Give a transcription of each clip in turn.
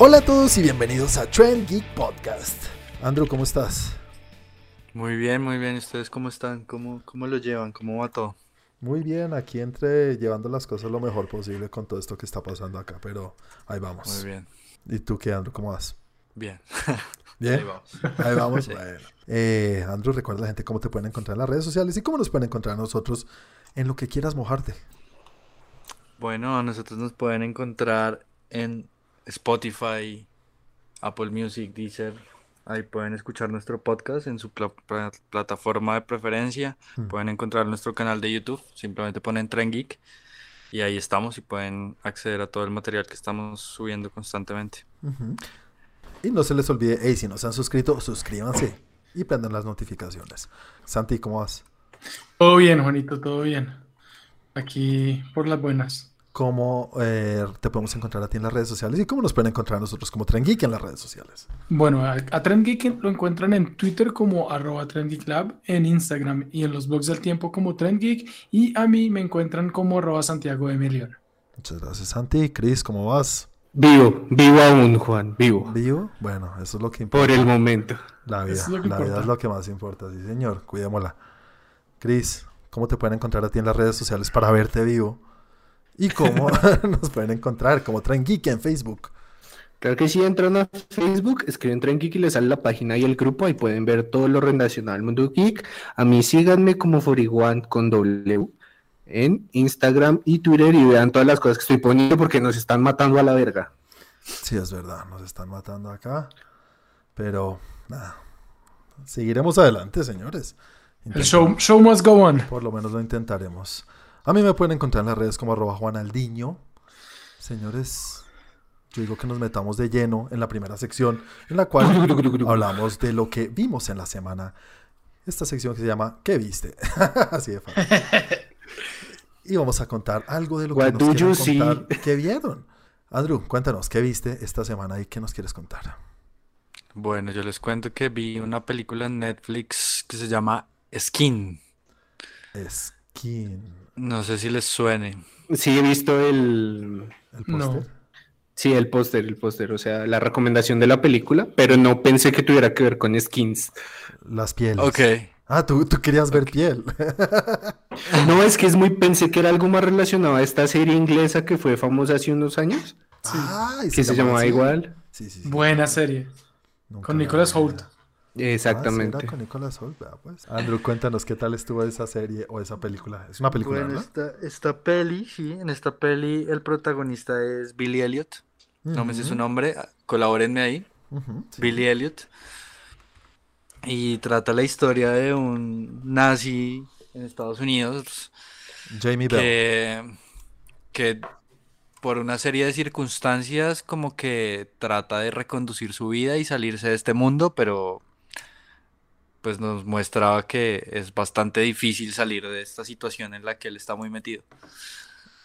Hola a todos y bienvenidos a Trend Geek Podcast. Andrew, ¿cómo estás? Muy bien, muy bien. ¿Ustedes cómo están? ¿Cómo, cómo lo llevan? ¿Cómo va todo? Muy bien, aquí entre llevando las cosas lo mejor posible con todo esto que está pasando acá, pero ahí vamos. Muy bien. ¿Y tú qué, Andrew? ¿Cómo vas? Bien. ¿Bien? Ahí vamos. Ahí vamos. Sí. Bueno. Eh, Andrew, recuerda a la gente cómo te pueden encontrar en las redes sociales y cómo nos pueden encontrar a nosotros en lo que quieras mojarte. Bueno, a nosotros nos pueden encontrar en Spotify, Apple Music, Deezer. Ahí pueden escuchar nuestro podcast en su pla- pla- plataforma de preferencia. Mm. Pueden encontrar nuestro canal de YouTube. Simplemente ponen Tren Geek y ahí estamos y pueden acceder a todo el material que estamos subiendo constantemente. Y no se les olvide, hey, si no se han suscrito, suscríbanse y prendan las notificaciones. Santi, ¿cómo vas? Todo bien, Juanito, todo bien. Aquí por las buenas. ¿Cómo eh, te podemos encontrar a ti en las redes sociales y cómo nos pueden encontrar a nosotros como Tren Geek en las redes sociales? Bueno, a, a Trend Geek lo encuentran en Twitter como arroba Trend Geek Lab, en Instagram y en los blogs del tiempo como Trend Geek y a mí me encuentran como arroba Santiago de Milión. Muchas gracias, Santi. Cris, ¿cómo vas? Vivo, vivo aún, Juan, vivo. ¿Vivo? Bueno, eso es lo que importa. Por el momento. La vida, Eso es lo que la vida es lo que más importa, sí señor, cuidémosla. Cris, ¿cómo te pueden encontrar a ti en las redes sociales para verte vivo? ¿Y cómo nos pueden encontrar como Tren Geek en Facebook? Claro que sí, entran a Facebook, escriben Tren Geek y les sale la página y el grupo, ahí pueden ver todo lo relacionado al mundo geek. A mí síganme como Foriguan con W en Instagram y Twitter y vean todas las cosas que estoy poniendo porque nos están matando a la verga. Sí, es verdad, nos están matando acá. Pero, nada, seguiremos adelante, señores. El show, show must go on. Por lo menos lo intentaremos. A mí me pueden encontrar en las redes como arroba juanaldiño. Señores, yo digo que nos metamos de lleno en la primera sección, en la cual hablamos de lo que vimos en la semana. Esta sección que se llama ¿Qué viste? Así de fácil. Y vamos a contar algo de lo que nos see? contar. ¿Qué vieron? Andrew, cuéntanos, ¿qué viste esta semana y qué nos quieres contar? Bueno, yo les cuento que vi una película en Netflix que se llama Skin. Skin. No sé si les suene. Sí, he visto el... ¿El No. póster? Sí, el póster, el póster, o sea, la recomendación de la película, pero no pensé que tuviera que ver con skins. Las pieles. Ok. Ah, tú, tú querías ver piel. No, es que es muy, pensé que era algo más relacionado a esta serie inglesa que fue famosa hace unos años, Ay, que se llamaba igual. Sí, sí, sí. Buena serie. Nunca Con la Nicholas vi. Ah, sí, Exactamente. era con pues. Andrew, cuéntanos qué tal estuvo esa serie o esa película. Es una película, Bueno, esta, esta peli, sí, en esta peli el protagonista es Billy Elliot. No me sé su nombre, colabórenme ahí. sí. Billy Elliot. Y trata la historia de un nazi en Estados Unidos Jamie Bell. que, que por una serie de circunstancias como que trata de reconducir su vida y salirse de este mundo, pero pues nos muestra que es bastante difícil salir de esta situación en la que él está muy metido.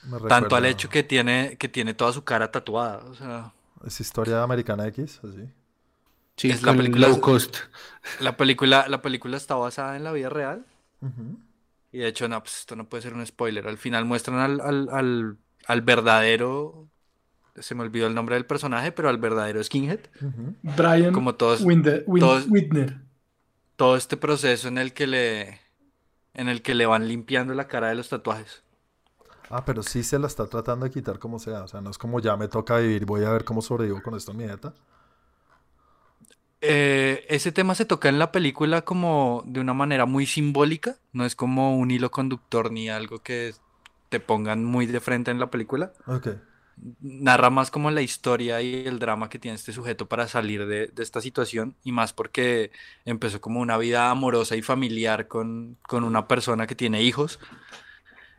Me Tanto al hecho que tiene, que tiene toda su cara tatuada. O sea, Es historia americana X, así. Sí, Es la película- low cost. la película, la película está basada en la vida real. Y de hecho, no, pues esto no puede ser un spoiler. Al final muestran al, al, al, al verdadero, se me olvidó el nombre del personaje, pero al verdadero skinhead. Brian Como todos, Winde- Win- todos- Whitner. Todo este proceso en el que le, en el que le van limpiando la cara de los tatuajes. Ah, pero sí se la está tratando de quitar como sea. O sea, no es como ya me toca vivir, voy a ver cómo sobrevivo con esto en mi dieta. Eh, ese tema se toca en la película como de una manera muy simbólica, no es como un hilo conductor ni algo que te pongan muy de frente en la película. Ok. Narra más como la historia y el drama que tiene este sujeto para salir de, esta situación y más porque empezó como una vida amorosa y familiar con, con una persona que tiene hijos.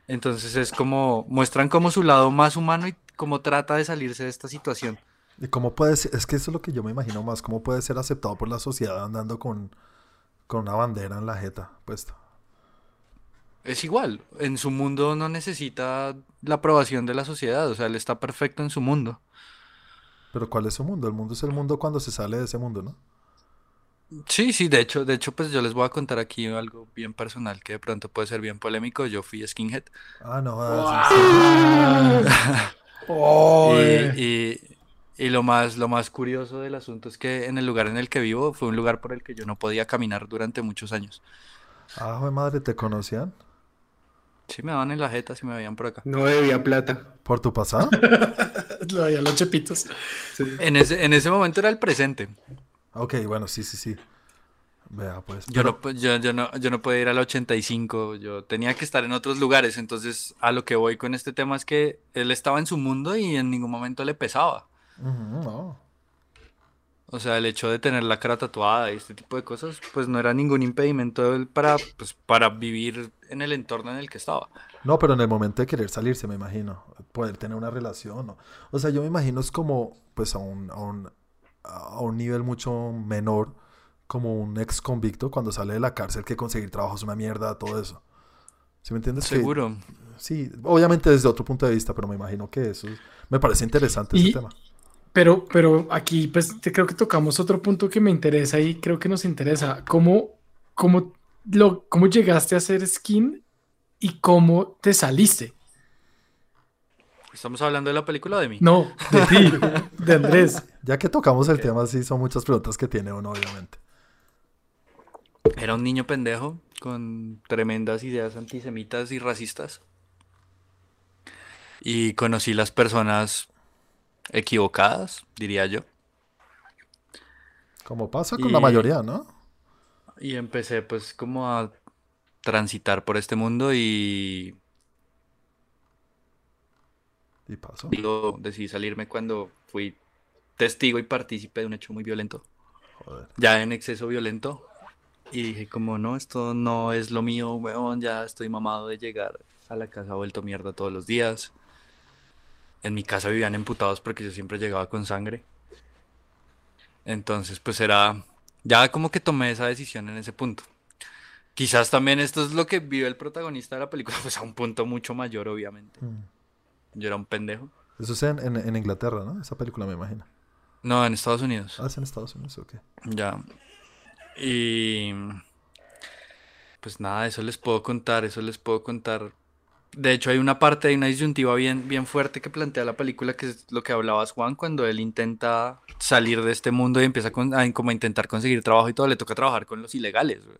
Entonces es como, muestran como su lado más humano y cómo trata de salirse de esta situación. ¿Y cómo puede ser? Es que eso es lo que yo me imagino más. ¿Cómo puede ser aceptado por la sociedad andando con, con una bandera en la jeta puesta? Es igual, en su mundo no necesita la aprobación de la sociedad, o sea, él está perfecto en su mundo. Pero ¿cuál es su mundo? El mundo es el mundo cuando se sale de ese mundo, ¿no? Sí, sí, de hecho, de hecho, pues yo les voy a contar aquí algo bien personal que de pronto puede ser bien polémico. Yo fui skinhead. Ah, no. ah, sí, sí. Oh, Y, y- Y lo más, lo más curioso del asunto es que en el lugar en el que vivo fue un lugar por el que yo no podía caminar durante muchos años. Ah, joder, madre, ¿te conocían? Sí me daban en la jeta si me veían por acá. No debía plata. ¿Por tu pasado? Lo veía los chepitos. En ese, en ese momento era el presente. ok, bueno, sí, sí, sí. Vea, pues. Yo pero- no, po- yo, yo no, yo no podía ir al 85, yo tenía que estar en otros lugares, entonces a lo que voy con este tema es que él estaba en su mundo y en ningún momento le pesaba. No. O sea, el hecho de tener la cara tatuada y este tipo de cosas, pues no era ningún impedimento de él para, pues, para vivir en el entorno en el que estaba. No, pero en el momento de querer salirse, me imagino, poder tener una relación. O, o sea, yo me imagino es como, pues a un, a un, a un nivel mucho menor, como un ex convicto cuando sale de la cárcel, que conseguir trabajo es una mierda, todo eso. ¿Sí me entiendes? Que- Seguro. sí, obviamente desde otro punto de vista, pero me imagino que eso es- me parece interesante ese Y- tema. Pero, pero aquí, pues, te- creo que tocamos otro punto que me interesa y creo que nos interesa. ¿Cómo, cómo, lo, cómo llegaste a ser skin y cómo te saliste? ¿Estamos hablando de la película de mí? No, de ti, de Andrés. Ya que tocamos el tema, sí, son muchas preguntas que tiene uno, obviamente. Era un niño pendejo con tremendas ideas antisemitas y racistas. Y conocí las personas equivocadas, diría yo. Como pasa con Y- la mayoría, ¿no? Y empecé pues como a transitar por este mundo y Y pasó. digo, decidí salirme cuando fui testigo y partícipe de un hecho muy violento. Joder. ya en exceso violento. Y dije, como no, esto no es lo mío, weón, ya estoy mamado de llegar a la casa vuelto mierda todos los días. En mi casa vivían emputados porque yo siempre llegaba con sangre. Entonces, pues era, ya como que tomé esa decisión en ese punto. Quizás también esto es lo que vive el protagonista de la película, pues a un punto mucho mayor, obviamente. Mm. Yo era un pendejo. Eso es en, en- en Inglaterra, ¿no? Esa película, me imagino. No, en Estados Unidos. Ah, es en Estados Unidos, ok. Ya. Y pues nada, eso les puedo contar, eso les puedo contar. De hecho, hay una parte, hay una disyuntiva bien, bien fuerte que plantea la película, que es lo que hablabas, Juan, cuando él intenta salir de este mundo y empieza con- a, como a intentar conseguir trabajo y todo, le toca trabajar con los ilegales, güey.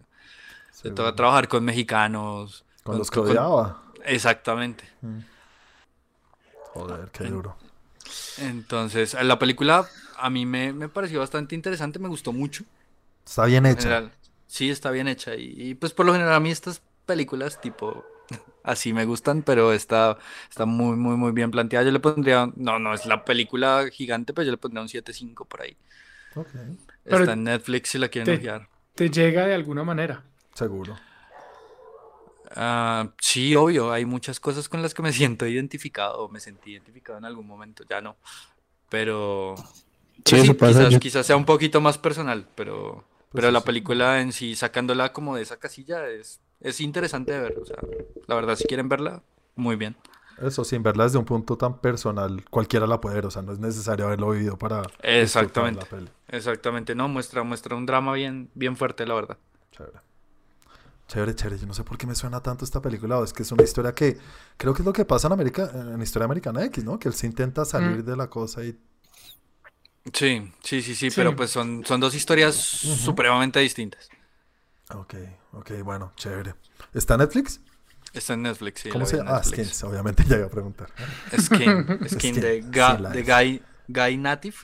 Le toca trabajar con mexicanos. Con los que odiaba. Exactamente. Mm. Joder, qué duro. Entonces, la película a mí me, me pareció bastante interesante, me gustó mucho. Está bien En hecha. general, sí, está bien hecha. Y, y, pues por lo general a mí estas películas tipo así me gustan, pero está, está muy, muy, muy bien planteada. Yo le pondría, no, no es la película gigante, pero yo le pondría un 7.5 por ahí. Pero Está en Netflix si la quieren te- ojear. Te llega de alguna manera. seguro. Ah, sí, obvio, hay muchas cosas con las que me siento identificado, o me sentí identificado en algún momento, ya no. Pero, Sí, pero eso sí, pasa. quizás, yo- quizás sea un poquito más personal, pero, Pues pero la película en sí, sacándola como de esa casilla, es, es interesante de ver. O sea, la verdad, si quieren verla, muy bien. Eso, sin verla desde un punto tan personal, cualquiera la puede ver. O sea, no es necesario haberlo vivido para Exactamente. la peli. Exactamente, no, muestra, muestra un drama bien, bien fuerte, la verdad. Chévere. Chévere, chévere. Yo no sé por qué me suena tanto esta película. o Es que es una historia que creo que es lo que pasa en América, en Historia Americana X, ¿no? Que él se intenta salir Mm. de la cosa y Sí, sí, sí, sí, Sí. pero pues son, son dos historias supremamente distintas. Ok, ok, bueno, chévere. ¿Está en Netflix? Está en Netflix, sí. ¿Cómo se llama? Ah. Skins, obviamente ya iba a preguntar. Skin, Skin Skin, de, Ga- de. Guy, Guy Native,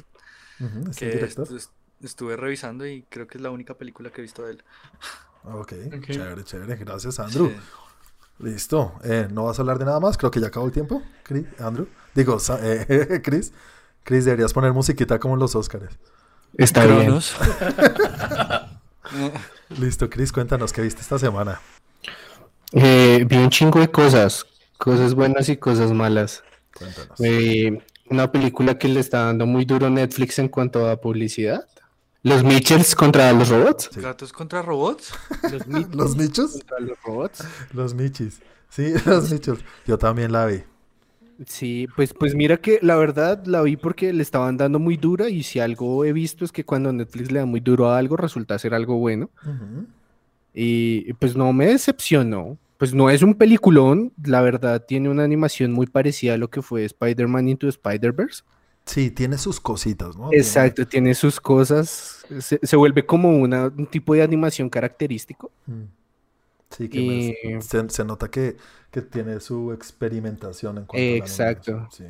Ujú, ¿Es que est- estuve revisando y creo que es la única película que he visto de él. Ok, Ok. chévere, chévere. Gracias, Andrew. Sí. Listo. Eh, ¿No vas a hablar de nada más? Creo que ya acabó el tiempo, Chris- Andrew. Digo, eh, Chris. Chris, deberías poner musiquita como en los Oscars. Está bien. Listo, Chris, cuéntanos qué viste esta semana. Eh, vi un chingo de cosas, cosas buenas y cosas malas. Cuéntanos. Eh, una película que le está dando muy duro Netflix en cuanto a publicidad. Los Mitchells contra los robots. Sí. ¿Gatos contra robots? Los, Mitchells ¿Los nichos? contra los robots. Los michis. Sí, los nichos. Yo también la vi. Sí, pues, pues mira que la verdad la vi porque le estaban dando muy dura y si algo he visto es que cuando Netflix le da muy duro a algo resulta ser algo bueno. Y pues no me decepcionó. Pues no es un peliculón, la verdad tiene una animación muy parecida a lo que fue Spider-Man Into Spider-Verse. Sí, tiene sus cositas, ¿no? Exacto, tiene sus cosas. Se, se vuelve como una, un tipo de animación característico. Mm. Sí, que me- se, se nota que, que tiene su experimentación en cuanto a la Exacto. sí.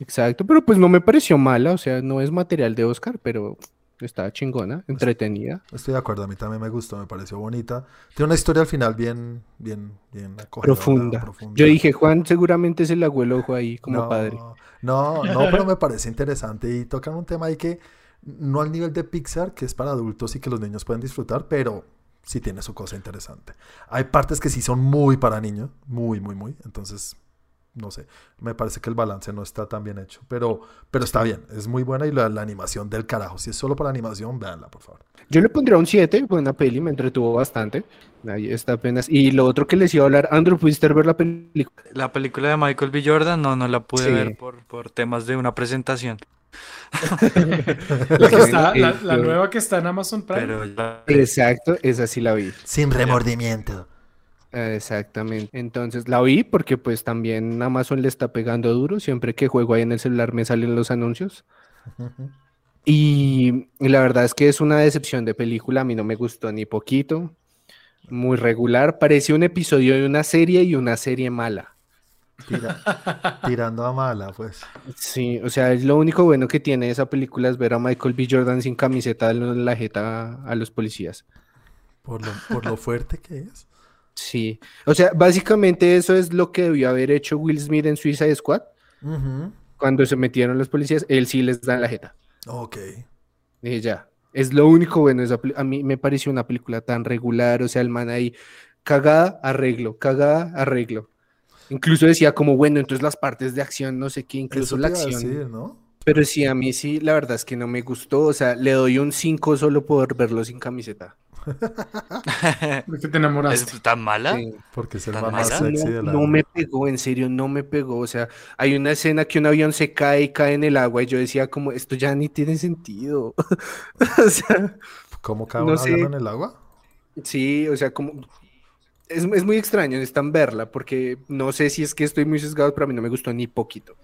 Exacto, pero pues no me pareció mala, o sea, no es material de Oscar, pero está chingona, entretenida. Estoy de acuerdo, a mí también me gustó, me pareció bonita. Tiene una historia al final bien, bien, bien Profunda. profunda. Yo dije, Juan seguramente agüe el ojo ahí como no, padre. No, no, pero me parece interesante y tocan un tema ahí que no al nivel de Pixar, que es para adultos y que los niños pueden disfrutar, pero sí tiene su cosa interesante. Hay partes que sí son muy para niños, muy, muy, muy. Entonces, no sé, me parece que el balance no está tan bien hecho, pero, pero está bien, es muy buena y la, la animación del carajo. Si es solo para animación, véanla, por favor. Yo le pondría un 7, buena peli, me entretuvo bastante. Ahí está apenas. Y lo otro que les iba a hablar, Andrew, ¿pudiste ver la película? La película de Michael B. Jordan, no, no la pude Sí. ver por, por temas de una presentación. La, que está- la- la Yo- nueva que está en Amazon Prime. Pero ya- Exacto, esa sí la vi. Sin remordimiento. Exactamente. Entonces la vi porque pues también Amazon le está pegando duro. Siempre que juego ahí en el celular me salen los anuncios. Y, y la verdad es que es una decepción de película. A mí no me gustó ni poquito. Muy regular. Parece un episodio de una serie y una serie mala. Tira- tirando a mala, pues. Sí, o sea, es lo único bueno que tiene esa película es ver a Michael B. Jordan sin camiseta dándole la jeta a los policías. Por lo, por lo fuerte que es. Sí, o sea, básicamente eso es lo que debió haber hecho Will Smith en Suicide Squad. Cuando se metieron los policías, él sí les da la jeta. Ok. Y ya, es lo único bueno. esa a mí me pareció una película tan regular, o sea, el man ahí, cagada, arreglo, cagada, arreglo. Incluso decía como, bueno, entonces las partes de acción, no sé qué, incluso la acción. decir, ¿no? Pero sí, a mí sí, la verdad es que no me gustó, o sea, le doy un 5 solo por verlo sin camiseta. Porque te enamoraste. ¿Es tan mala? Sí. Porque es el ¿Tan man más mala? sexy No, de la no me pegó, en serio, no me pegó. O sea, hay una escena que un avión se cae y cae en el agua y yo decía como, esto ya ni tiene sentido. o sea, ¿Cómo cae no un avión sé. en el agua? sí, o sea, como... Es, es muy extraño, necesitan verla porque no sé si es que estoy muy sesgado, pero a mí no me gustó ni poquito.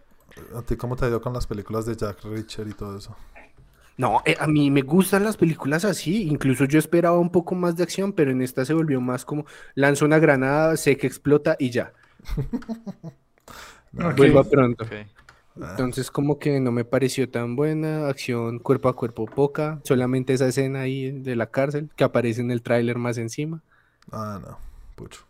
¿A ti cómo te ha ido con las películas de Jack Reacher y todo eso? No, eh, a mí me gustan las películas así, incluso yo esperaba un poco más de acción, pero en esta se volvió más como lanzo una granada, sé que explota y ya. Ok. Vuelva pronto. Ok. Entonces como que no me pareció tan buena, acción cuerpo a cuerpo poca, solamente esa escena ahí de la cárcel que aparece en el tráiler más encima. Ah, no. Pucho.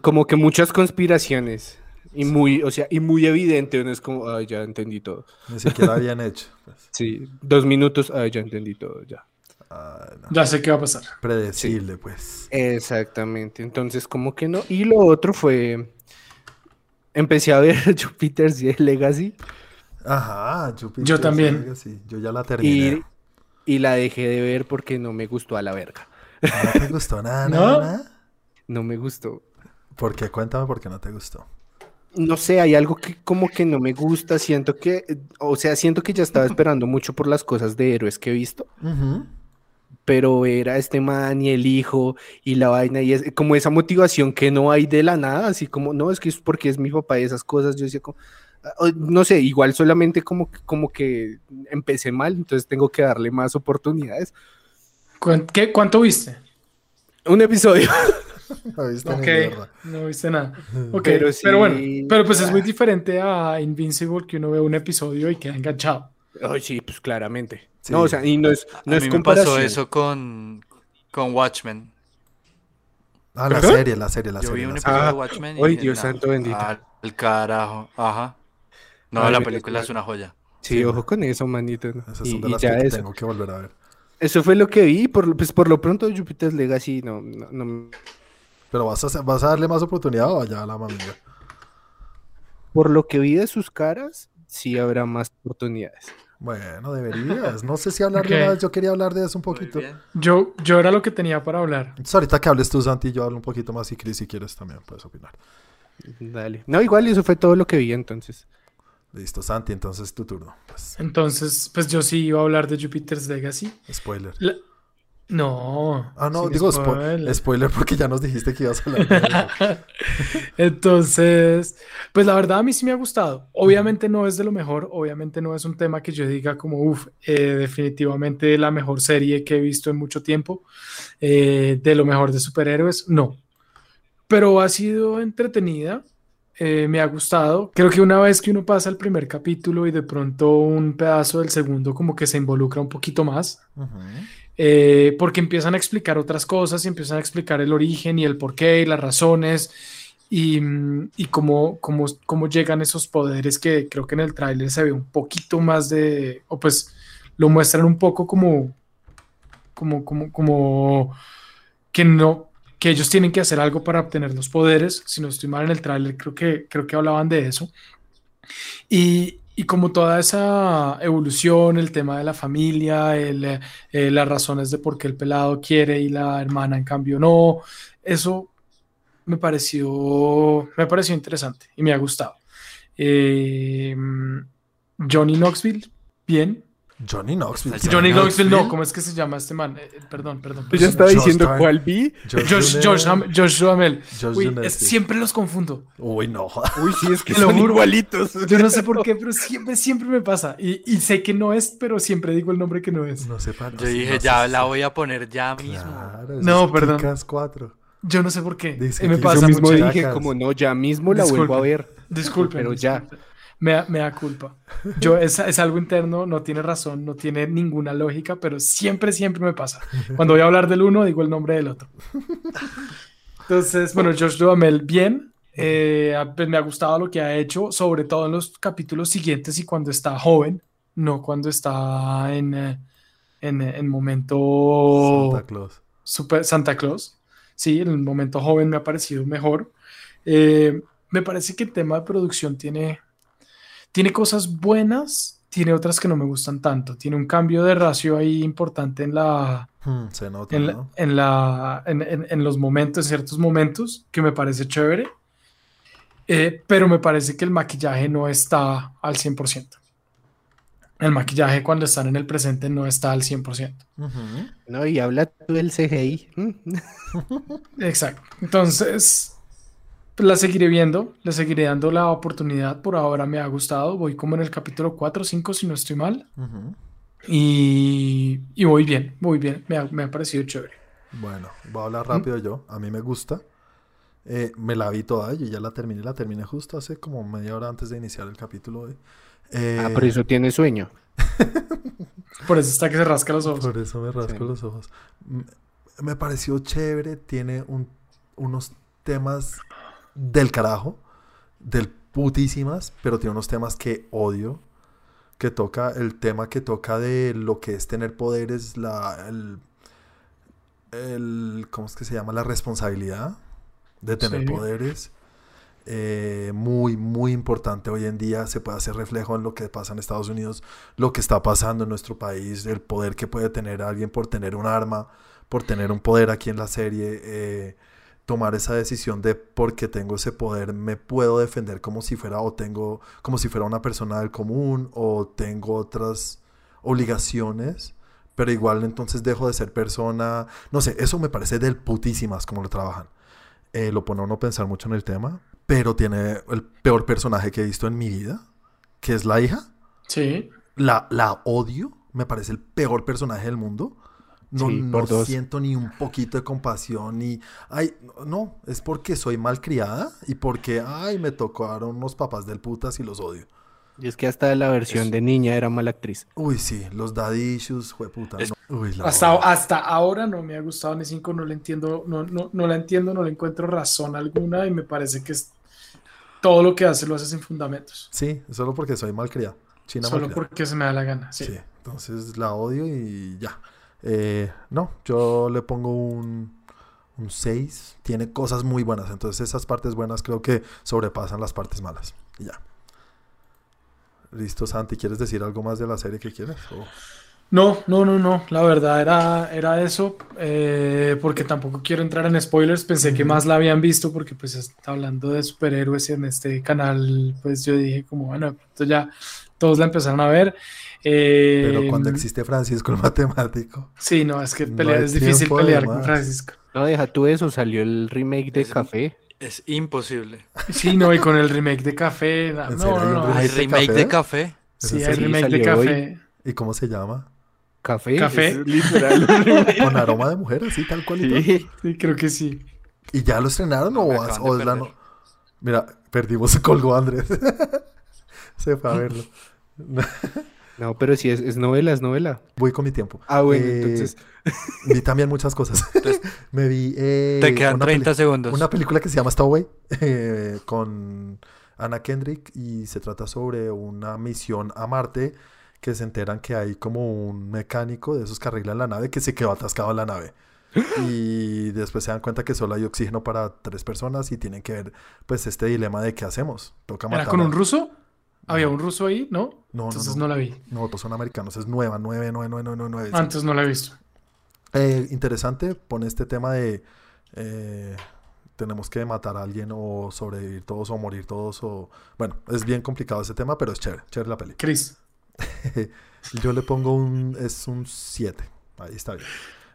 Como que muchas conspiraciones y muy, o sea, y muy evidente, no es como, ay, ya entendí todo. Ni siquiera bien hecho. pues. Sí, dos minutos, ay, ya entendí todo, ya. No. Ya sé qué va a pasar. Predecible, pues. Exactamente, entonces como que no. Y lo otro fue, empecé a ver Jupiter's Legacy Ajá, Jupiter Yo también. Legacy. Yo ya la y, terminé. y la dejé de ver porque no me gustó a la verga. ¿No te gustó nada, ¿No? nada? No me gustó. ¿Por qué? Cuéntame por qué no te gustó. No sé, hay algo que como que no me gusta, siento que, eh, o sea, siento que ya estaba esperando mucho por las cosas de héroes que he visto, pero era este man y el hijo y la vaina y es como esa motivación que no hay de la nada, así como, no, es que es porque es mi papá y esas cosas, yo decía como, ah, no sé, igual solamente como, que- como que empecé mal, entonces tengo que darle más oportunidades. ¿Cuán- qué- ¿Cuánto viste? Un episodio. No viste ni Ok, mierda. no viste nada. Ok, Pero pero, bueno, pero pues es muy diferente a Invincible que uno ve un episodio y queda enganchado. Ay, sí, pues claramente. Sí. No, o sea, y no es, no a es mí me pasó eso con, con Watchmen. Ah, la ¿Perdón? serie, la serie, la Yo vi serie. un la episodio serie. Ah, de Watchmen y ay, Dios "Nah, santo bendito". Al carajo, ajá. No, Ay, la película es una joya. Sí, Sí, ojo con eso, manito. ¿no? Esas Y, son de las ya que eso. tengo que volver a ver. Eso fue lo que vi, por, pues por lo pronto Jupiter's Legacy no, no, no- Pero vas a, vas a darle más oportunidad o allá a la maminga. por lo que vi de sus caras, sí habrá más oportunidades. Bueno, deberías. No sé si hablar de una vez. Yo quería hablar de eso un poquito. Yo, yo era lo que tenía para hablar. Entonces, ahorita que hables tú, Santi, yo hablo un poquito más y Chris, si quieres, también puedes opinar. Dale. No, igual eso fue todo lo que vi entonces. Listo, Santi, entonces tu turno. Pues, Entonces, pues yo sí iba a hablar de Jupiter's Legacy. spoiler. La- No. Ah, no, digo spo- spoiler. spoiler porque ya nos dijiste que ibas a hablar de. Entonces, pues la verdad a mí sí me ha gustado. Obviamente no es de lo mejor, obviamente no es un tema que yo diga como, uff, definitivamente la mejor serie que he visto en mucho tiempo, eh, de lo mejor de superhéroes, no. Pero ha sido entretenida, eh, me ha gustado. Creo que una vez que uno pasa el primer capítulo y de pronto un pedazo del segundo como que se involucra un poquito más, Ujú. Eh, porque empiezan a explicar otras cosas y empiezan a explicar el origen y el porqué y las razones y, mm, y cómo, cómo, cómo llegan esos poderes que creo que en el tráiler se ve un poquito más de, o pues lo muestran un poco como, como, como, como que no, que ellos tienen que hacer algo para obtener los poderes. Si no estoy mal en el tráiler, creo que, creo que hablaban de eso. Y, y como toda esa evolución, el tema de la familia, eh, las razones de por qué el pelado quiere y la hermana en cambio no, eso me pareció, me pareció interesante y me ha gustado. Eh, Johnny Knoxville, bien. Johnny Knoxville. Johnny Johnny Knoxville, no. ¿cómo es que se llama este man? Eh, perdón, perdón. Yo estaba Josh diciendo cuál vi. Josh Josh, Duhamel. Josh, Ham- Josh Uy, es- siempre los confundo. Uy, no. Uy, sí, es que son igualitos. Yo no sé por qué, pero siempre, siempre me pasa. Y, y sé que no es, pero siempre digo el nombre que no es. No sé para Yo dije, ya la voy a poner ya mismo. Claro, No, no, perdón. 4. Yo no sé por qué. Dice Y me pasa Yo mismo mucho. dije, como no, ya mismo la vuelvo a ver. Disculpen. Pero ya. Me da, me da culpa. Yo, es, es algo interno, no tiene razón, no tiene ninguna lógica, pero siempre, siempre me pasa. Cuando voy a hablar del uno, digo el nombre del otro. Entonces, bueno, Josh Duhamel, bien. Eh, pues me ha gustado lo que ha hecho, sobre todo en los capítulos siguientes y cuando está joven, no cuando está en, eh, en, en momento Santa Claus. Super Santa Claus. Sí, en el momento joven me ha parecido mejor. Eh, me parece que el tema de producción tiene, tiene cosas buenas, tiene otras que no me gustan tanto. Tiene un cambio de ratio ahí importante en la, Hmm, se nota, en, la- ¿no? en, la- en- en- en los momentos, en ciertos momentos, que me parece chévere. Eh, pero me parece que el maquillaje no está al 100%. El maquillaje cuando están en el presente no está al 100%. Ujú. No, y habla tú del CGI. Exacto. Entonces, pues, la seguiré viendo, le seguiré dando la oportunidad. Por ahora me ha gustado. Voy como en el capítulo 4 o 5, si no estoy mal. Ujú. Y, y voy bien, voy bien. Me ha, me ha parecido chévere. Bueno, voy a hablar rápido yo. A mí me gusta. Eh, me la vi toda, yo ya la terminé, la terminé justo hace como media hora antes de iniciar el capítulo hoy. Eh, Ah, por eso tiene sueño. Por eso está que se rasca los ojos. por eso me rasco Sí. los ojos. M- Me pareció chévere, tiene un- unos temas del carajo, del putísimas, pero tiene unos temas que odio. Que toca, el tema que toca de lo que es tener poderes, la, el, el- ¿cómo es que se llama? La responsabilidad de tener Sí. poderes. Eh, muy, muy importante hoy en día. Se puede hacer reflejo en lo que pasa en Estados Unidos, lo que está pasando en nuestro país, el poder que puede tener alguien por tener un arma, por tener un poder aquí en la serie. eh, tomar esa decisión de porque tengo ese poder me puedo defender como si fuera o tengo como si fuera una persona del común o tengo otras obligaciones pero igual entonces dejo de ser persona no sé eso me parece del putísimas como lo trabajan. Eh, lo pone a uno a pensar mucho en el tema pero tiene el peor personaje que he visto en mi vida que es la hija. Sí. la, la odio me parece el peor personaje del mundo no, Sí, no dos. siento ni un poquito de compasión ni ay no es porque soy malcriada y porque ay me tocaron unos papás del putas y los odio Y es que hasta la versión de niña era mala actriz. uy sí los daddy issues jueputa Es- no. Uy, la Hasta, hasta ahora no me ha gustado ni cinco, no le entiendo, no, no, no la entiendo, no le encuentro razón alguna y me parece que es todo lo que hace lo hace sin fundamentos. sí solo porque soy malcriada china Solo malcriada. porque se me da la gana. Sí. sí entonces la odio y ya Eh, no yo le pongo un un 6 tiene cosas muy buenas entonces esas partes buenas creo que sobrepasan las partes malas y ya listo Santi ¿quieres decir algo más de la serie que quieres? O- No, no, no, no. La verdad era, era eso, eh, porque tampoco quiero entrar en spoilers. Pensé que más la habían visto, porque pues está hablando de superhéroes en este canal, pues yo dije como, bueno, esto ya todos la empezaron a ver. Eh, Pero cuando existe Francisco el matemático. Sí, no, es que pelear es difícil pelear con. Francisco. No, deja tú eso, salió el remake de Es- Café. Es imposible. Sí, no, y con el remake de Café. No, ¿En no, no. remake ¿Hay de remake Café? de café? Sí, ¿Es hay remake de salió hoy. Café. ¿Y cómo se llama? Café. Café. es literal un remake. Con aroma de mujer, así tal cual. Sí. Sí, creo que sí. ¿Y ya lo estrenaron o, es la no- Mira, perdimos, colgó Andrés. se fue a verlo. No, pero sí, es, es novela, es novela. Voy con mi tiempo. Ah, bueno, Eh, entonces. Vi también muchas cosas. Me vi. eh, Te quedan una 30 peli- segundos. Una película que se llama Stowaway eh, con Anna Kendrick y se trata sobre una misión a Marte que se enteran que hay como un mecánico de esos que arreglan la nave que se quedó atascado en la nave. Y después se dan cuenta que solo hay oxígeno para tres personas y tienen que ver pues este dilema de qué hacemos. Toca ¿Era matar con a- un ruso? ¿Había un ruso ahí? ¿No? No, no, Entonces no. no la vi. No, todos son americanos, es nueva, 9, 9, 9, 9, 9. Antes no la he visto. Eh, interesante, pone este tema de eh, tenemos que matar a alguien o sobrevivir todos o morir todos o... Bueno, es bien complicado ese tema, pero es chévere, chévere la peli. Chris. Yo le pongo un... es un 7, ahí está bien.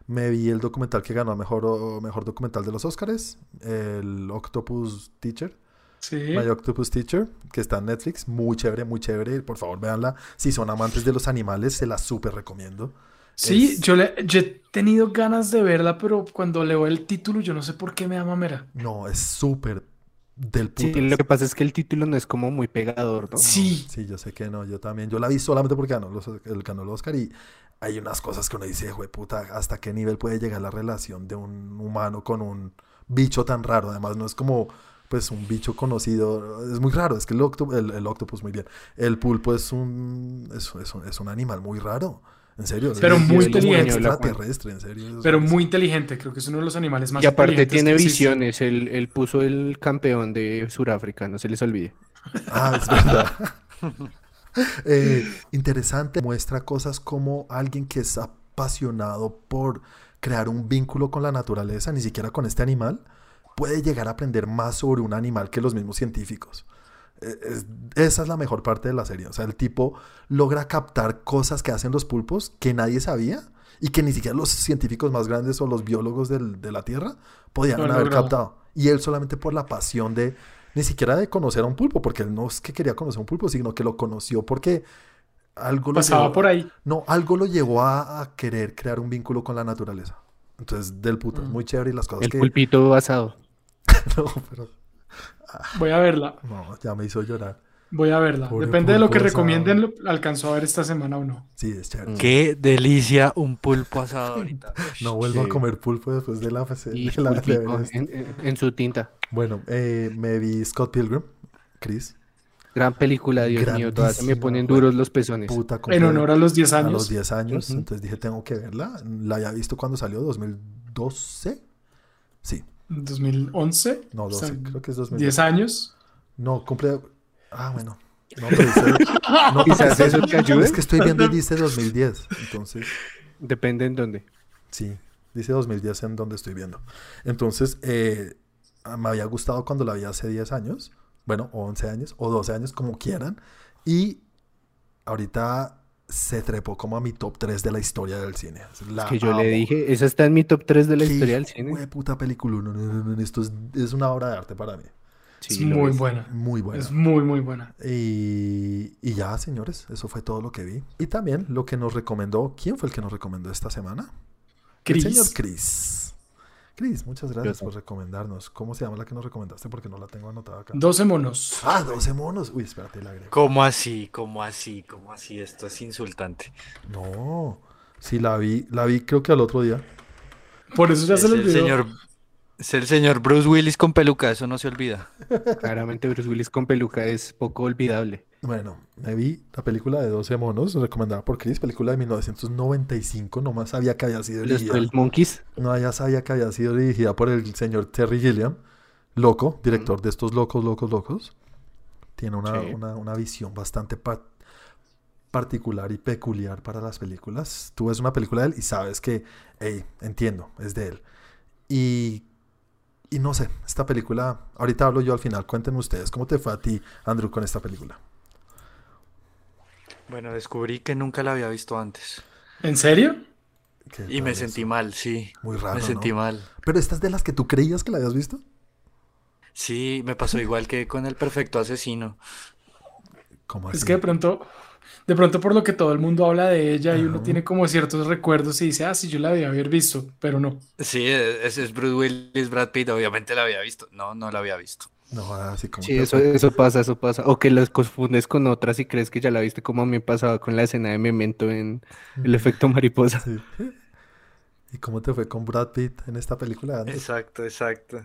Me vi el documental que ganó mejor, mejor documental de los Oscars, el Octopus Teacher, Sí. My Octopus Teacher, que está en Netflix, muy chévere, muy chévere, por favor véanla. Si son amantes de los animales, se la súper recomiendo. Sí, Es- yo, le, yo he tenido ganas de verla, pero cuando leo el título, yo no sé por qué me da mamera. No, es súper del Sí, puto. lo que pasa es que el título no es como muy pegador, ¿no? Sí. Sí, yo sé que no, yo también. Yo la vi solamente porque ganó, los, el, ganó el Oscar y hay unas cosas que uno dice, güey, puta, ¿hasta qué nivel puede llegar la relación de un humano con un bicho tan raro? Además, no es como, pues, un bicho conocido. Es muy raro, es que el, octo- el, el octopus, muy bien. El pulpo es un, es, es un, es un animal muy raro. En serio. Pero es- muy es como un inteligente. extraterrestre, en serio. es- Pero es- muy inteligente, creo que es uno de los animales más Y aparte tiene visiones. Él, él puso el campeón de Sudáfrica, no se les olvide. Ah, es verdad. Eh, interesante, muestra cosas como alguien que es apasionado por crear un vínculo con la naturaleza, ni siquiera con este animal, puede llegar a aprender más sobre un animal que los mismos científicos. Es- esa es la mejor parte de la serie. O sea, el tipo logra captar cosas que hacen los pulpos que nadie sabía y que ni siquiera los científicos más grandes o los biólogos del- de la Tierra podían haber captado. Y él solamente por la pasión de, ni siquiera de conocer a un pulpo, porque él no es que quería conocer a un pulpo, sino que lo conoció porque algo lo Pasaba llevó- por ahí. no, algo lo llevó a, a querer crear un vínculo con la naturaleza. Entonces, del puto, Mm. muy chévere y las cosas El que... pulpito asado. No, pero Voy a verla. no, ya me hizo llorar. Voy a verla. Pobre Depende de lo que asado. recomienden, lo alcanzó a ver esta semana o no. Sí, es chévere. Qué delicia un pulpo asado ahorita. No vuelvo a comer pulpo después de la... Y de la- de en, su tinta. Bueno, eh, me vi Scott Pilgrim, Chris. Gran película, Dios mío. Todas se me ponen duros los pezones. Puta, En honor a los 10 a años. los 10 años. Entonces dije, tengo que verla. La había visto cuando salió, 2012. Sí, 2011. no, o 12, sea, creo que es 2012. 10 años. No, cumple... Ah, bueno. No, pero dice... no, Quizás eso te ayude. Es que estoy viendo y dice 2010. Entonces, Depende en dónde. sí, dice 2010 en donde estoy viendo. Entonces, eh, me había gustado cuando la vi hace 10 años. Bueno, o 11 años, o 12 años, como quieran. Y ahorita se trepó como a mi top 3 de la historia del cine. La que yo amo. le dije, esa está en mi top 3 de la Qué historia del cine. de puta película. No, no, no, no, Esto es, es una obra de arte para mí. Sí, es muy es. buena. Muy buena. Es muy, muy buena. Y, y ya, señores, eso fue todo lo que vi. Y también lo que nos recomendó, ¿quién fue el que nos recomendó esta semana? Chris. El señor Chris. Chris, muchas gracias por recomendarnos. ¿Cómo se llama la que nos recomendaste? Porque no la tengo anotada acá. 12 monos. Ah, 12 monos. Uy, espérate, la agrego. ¿Cómo así? ¿Cómo así? ¿Cómo así? Esto es insultante. No. Sí, la vi, la vi creo que al otro día. Por eso ya Es se lo el olvidó. señor, es el señor Bruce Willis con peluca, eso no se olvida. Claramente Bruce Willis con peluca es poco olvidable. Bueno, me vi la película de 12 monos, recomendada por Chris, película de 1995. Nomás sabía que había sido Los dirigida. 12 Monkeys. No, ya sabía que había sido dirigida por el señor Terry Gilliam, loco, director de estos locos, locos, locos. Tiene una, Sí. una- una visión bastante pa- particular y peculiar para las películas. Tú ves una película de él y sabes que, hey, entiendo, es de él. Y, y no sé, esta película, ahorita hablo yo al final, cuéntenme ustedes, ¿cómo te fue a ti, Andrew, con esta película? Bueno, descubrí que nunca la había visto antes. ¿En serio? ¿Qué Y me sentí mal, sí. Muy raro, Me sentí ¿no? mal. Pero estas de las que tú creías que la habías visto. Sí, me pasó igual que con el perfecto asesino. ¿Cómo Es así? que de pronto, de pronto por lo que todo el mundo habla de ella y uno tiene como ciertos recuerdos y dice, ah, sí, yo la debía haber visto, pero no. Sí, ese es Bruce Willis, Brad Pitt, obviamente la había visto. No, no la había visto. No, así como Sí, que eso, eso pasa, eso pasa. O que las confundes con otras y crees que ya la viste, como me pasaba con la escena de Memento en El efecto mariposa. Sí. ¿Y cómo te fue con Brad Pitt en esta película? Andrew? Exacto, exacto.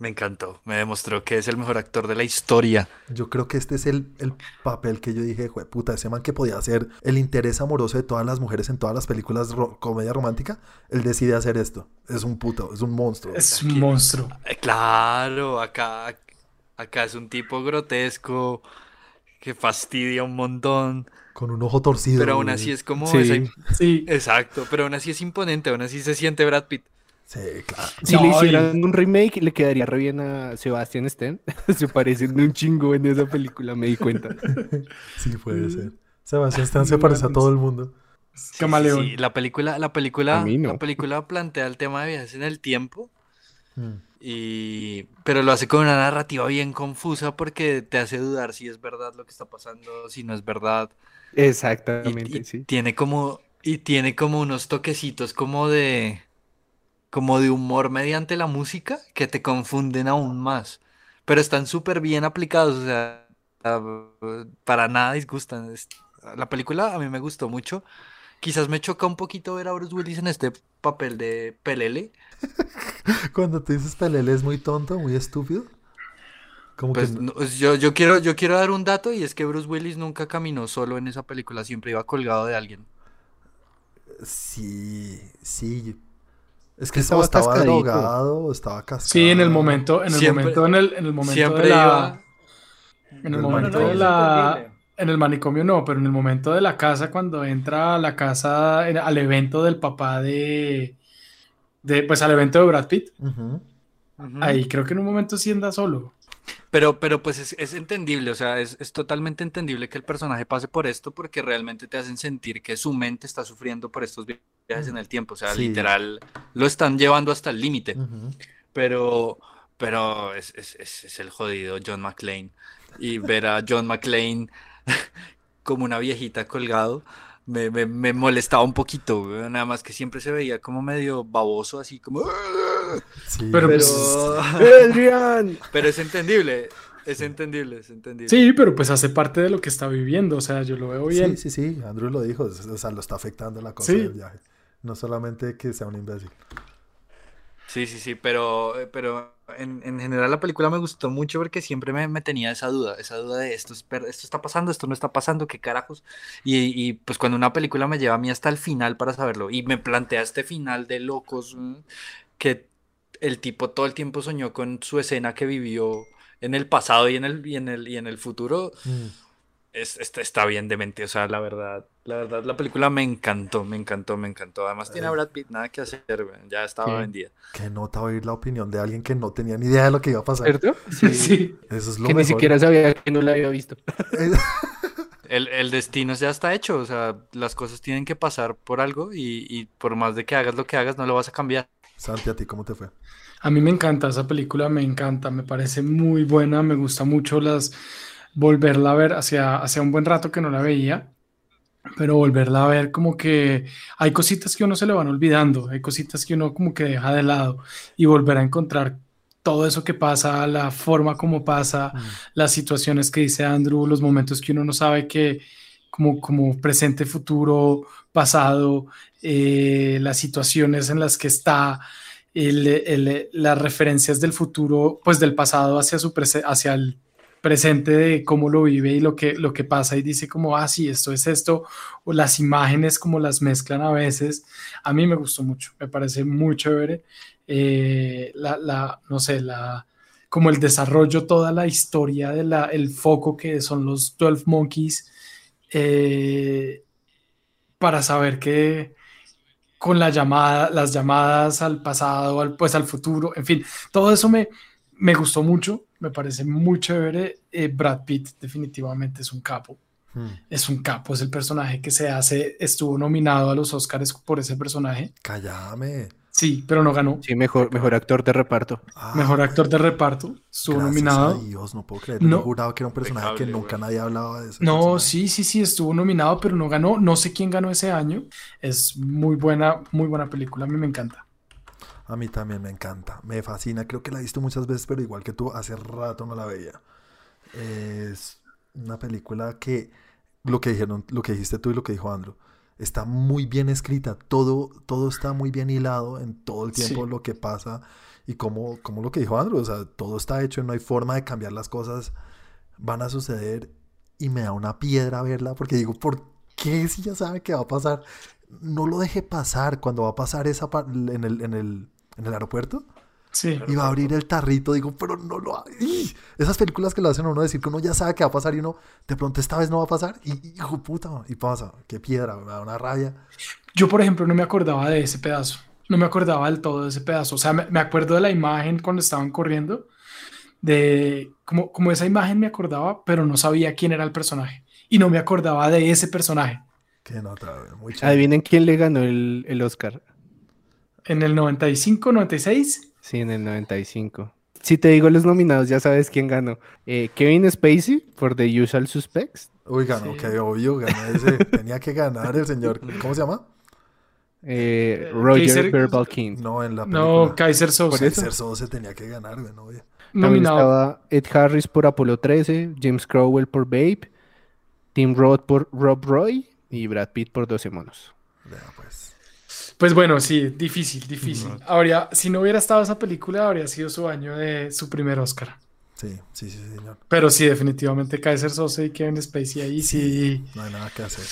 Me encantó. Me demostró que es el mejor actor de la historia. Yo creo que este es el, el papel que yo dije, "Jue puta, ese man que podía ser el interés amoroso de todas las mujeres en todas las películas ro- comedia romántica, él decide hacer esto. Es un puto, es un monstruo. Es un monstruo. Eh, Claro, acá, acá es un tipo grotesco que fastidia un montón. Con un ojo torcido. Pero aún así es como Sí. esa Sí. Exacto, pero aún así es imponente, aún así se siente Brad Pitt. Sí, claro. Si No, le y- hicieran un remake, le quedaría re bien a Sebastian Stan. Se parecen un chingo en esa película, me di cuenta. Sí, Mm. puede ser. Sebastián Stan se parece a todo el mundo. Sí, Camaleón. sí, la película, la película, no. la película plantea el tema de viajes en el tiempo Mm. y pero lo hace con una narrativa bien confusa porque te hace dudar si es verdad lo que está pasando, si no es verdad. Y, Exactamente, y sí. tiene como y tiene como unos toquecitos como de como de humor mediante la música que te confunden aún más. Pero están súper bien aplicados, o sea, para nada disgustan. La película a mí me gustó mucho. Quizás me choca un poquito ver a Bruce Willis en este papel de pelele. Cuando te dices pelele es muy tonto, muy estúpido. Como Pues que no, pues, yo, yo quiero, yo quiero dar un dato y es que Bruce Willis nunca caminó solo en esa película, siempre iba colgado de alguien. sí, sí. Es que Estaba estaba, drogado, o estaba cascado. Sí, en el momento, en el Siempre- momento, en el, en el momento Siempre de la, iba. en el momento de la, en el manicomio no, pero en el momento de la casa, cuando entra a la casa, en- al evento del papá de, de, pues al evento de Brad Pitt, ahí creo que en un momento sí anda solo. Pero, pero pues es, es entendible, o sea, es, es totalmente entendible que el personaje pase por esto porque realmente te hacen sentir que su mente está sufriendo por estos viajes en el tiempo, o sea, Sí. literal, lo están llevando hasta el límite, pero, pero es, es, es, es el jodido John McClane y ver a John McClane como una viejita colgado. Me, me, me molestaba un poquito, nada más que siempre se veía como medio baboso, así como... Sí. Pero, Pero, pues, ¡Adrián! pero es entendible, es entendible, es entendible. sí, pero pues hace parte de lo que está viviendo, o sea, yo lo veo bien. Sí, sí, sí, Andrew lo dijo, o sea, lo está afectando la cosa Sí. del viaje. No solamente que sea un imbécil. Sí, sí, sí, pero, pero en, en general la película me gustó mucho porque siempre me, me tenía esa duda, esa duda de esto, es esto está pasando, esto no está pasando, qué carajos. Y, y, pues cuando una película me lleva a mí hasta el final para saberlo y me plantea este final de locos, mm, que el tipo todo el tiempo soñó con su escena que vivió en el pasado y en el, y en el, y en el futuro, Mm. Es, está, está bien demente, o sea, la verdad, la verdad, la película me encantó, me encantó, me encantó. Además tiene a. Brad Pitt, nada que hacer, güey, ya estaba Sí. vendida. Qué nota oír la opinión de alguien que no tenía ni idea de lo que iba a pasar. ¿Cierto? Sí. Sí. Eso es lo Que ni mejor. siquiera sabía que no la había visto. El, el destino ya está hecho, o sea, las cosas tienen que pasar por algo y, y por más de que hagas lo que hagas, no lo vas a cambiar. Santi, ¿a ti cómo te fue? A mí me encanta esa película, me encanta, me parece muy buena, me gusta mucho las volverla a ver. Hacia, hacia un buen rato que no la veía, pero volverla a ver como que hay cositas que uno se le van olvidando, hay cositas que uno como que deja de lado y volver a encontrar todo eso que pasa, la forma como pasa, las situaciones que dice Andrew, los momentos que uno no sabe que como, como presente, futuro, pasado, eh, las situaciones en las que está, el- el- las referencias del futuro, pues del pasado hacia, su hacia el presente de cómo lo vive y lo que, lo que pasa y dice como, ah, sí, esto es esto, o las imágenes como las mezclan a veces. A mí me gustó mucho, me parece muy chévere. eh, la, la, no sé, la, como el desarrollo, toda la historia de la, el foco que son los 12 Monkeys, eh, para saber que con la llamada, las llamadas al pasado, al, pues al futuro, en fin, todo eso me, me gustó mucho, me parece muy chévere. Eh, Brad Pitt definitivamente es un capo. Hmm. Es un capo, es el personaje que se hace, estuvo nominado a los Oscars por ese personaje. Cállame. Sí, pero no ganó. Sí, mejor, mejor actor de reparto. Ah, Mejor actor de reparto, estuvo gracias nominado. a Dios, no puedo creer. No. Juraba que era un personaje que nunca güey. nadie hablaba de eso. No, sí, sí, sí, estuvo nominado, pero no ganó. No sé quién ganó ese año. Es muy buena, muy buena película. A mí me encanta. A mí también me encanta, me fascina. Creo que la he visto muchas veces, pero igual que tú, hace rato no la veía. Es una película que lo que dijeron, lo que dijiste tú y lo que dijo Andrew, está muy bien escrita. Todo, todo está muy bien hilado en todo el tiempo Sí. lo que pasa y como, como lo que dijo Andrew, o sea, todo está hecho, no hay forma de cambiar las cosas. Van a suceder y me da una piedra verla porque digo, ¿por qué si ya sabe que va a pasar? No lo deje pasar cuando va a pasar esa en el, en el, en el aeropuerto Sí, y va a abrir el tarrito, digo, pero no lo ha-. Esas películas que lo hacen a uno decir que uno ya sabe que va a pasar y uno de pronto esta vez no va a pasar y hijo puta, y pasa, qué piedra, me da una rabia. Yo, por ejemplo, no me acordaba de ese pedazo. No me acordaba del todo de ese pedazo. O sea, me, me acuerdo de la imagen cuando estaban corriendo. De como, como esa imagen me acordaba, pero no sabía quién era el personaje. Y no me acordaba de ese personaje. Qué nota, muy chévere. Adivinen quién le ganó el, el Oscar. En el 95, 96. Sí, en el 95. Si te digo los nominados, ya sabes quién ganó. Eh, Kevin Spacey por The Usual Suspects. Uy, ganó, Sí. que obvio, ganó ese. Tenía que ganar el señor, ¿cómo se llama? eh, Eh, Roger Kaiser- Verbal King. No, en la película. No, Kaiser Soze. Por eso. Ser se tenía que ganar, güey, no. También Nominado. estaba Ed Harris por Apolo 13, James Crowell por Babe, Tim Roth por Rob Roy y Brad Pitt por 12 monos. Vea, pues. Pues bueno, sí, difícil, difícil. Habría, si no hubiera estado esa película, habría sido su año de su primer Oscar. Sí, sí, sí, señor. Pero sí, definitivamente Kaiser Soze y Kevin Spacey ahí sí. No hay nada que hacer.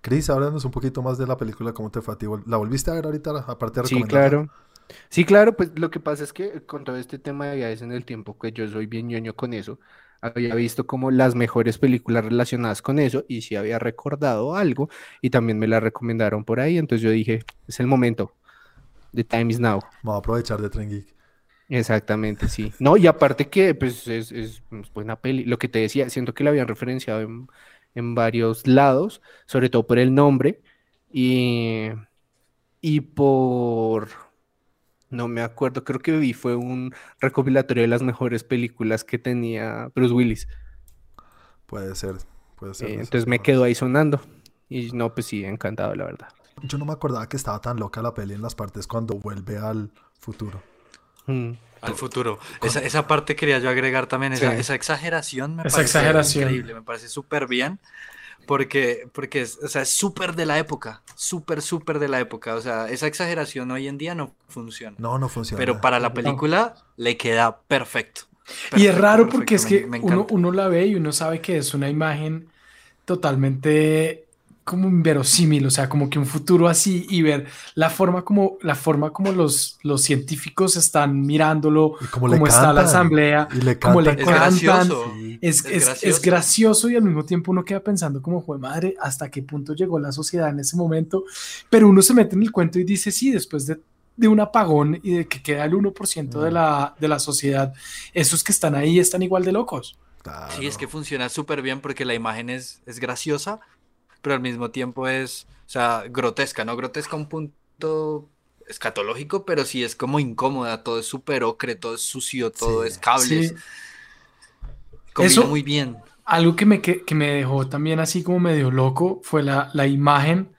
Chris, háblanos un poquito más de la película, ¿cómo te fue a ti? ¿La volviste a ver ahorita, aparte de Sí, claro. Sí, claro, pues lo que pasa es que con todo este tema de viajes en el tiempo, que yo soy bien ñoño con eso, había visto como las mejores películas relacionadas con eso y sí había recordado algo y también me la recomendaron por ahí, entonces yo dije, es el momento, the time is now. Voy a aprovechar de Tren Geek. Exactamente, sí. No, y aparte que pues es, es es buena peli, lo que te decía, siento que la habían referenciado en, en varios lados, sobre todo por el nombre y, y por, no me acuerdo, creo que vi fue un recopilatorio de las mejores películas que tenía Bruce Willis. Puede ser, puede ser. Eh, entonces me quedo ahí sonando y no, pues sí, encantado, la verdad. Yo no me acordaba que estaba tan loca la peli en las partes cuando vuelve al futuro. Mm. Al futuro. Esa, esa parte quería yo agregar también, esa, Sí. esa exageración me Esa parece exageración. increíble, me parece súper bien, porque, porque es, o sea, es súper de la época, súper, súper de la época, o sea, esa exageración hoy en día no funciona, No, no funciona. pero para la No. película le queda perfecto. Y es Perfecto, raro porque es que me- me uno, uno la ve y uno sabe que es una imagen totalmente como inverosímil, o sea, como que un futuro así y ver la forma como, la forma como los, los científicos están mirándolo, Y como está la asamblea, y le cómo le cantan. Es gracioso. Es, Es gracioso. y al mismo tiempo uno queda pensando como, fue madre, ¿hasta qué punto llegó la sociedad en ese momento? Pero uno se mete en el cuento y dice, sí, después de, de un apagón y de que queda el 1% de, Mm. la, de la sociedad, esos que están ahí están igual de locos. Claro. Sí, es que funciona súper bien porque la imagen es, es graciosa, pero al mismo tiempo es, o sea, grotesca, no grotesca a un punto escatológico, pero sí es como incómoda, todo es súper ocre, todo es sucio, todo Sí. es cables. Sí. Combina Eso- muy bien. Algo que me, que, que me dejó también así como medio loco fue la, la imagen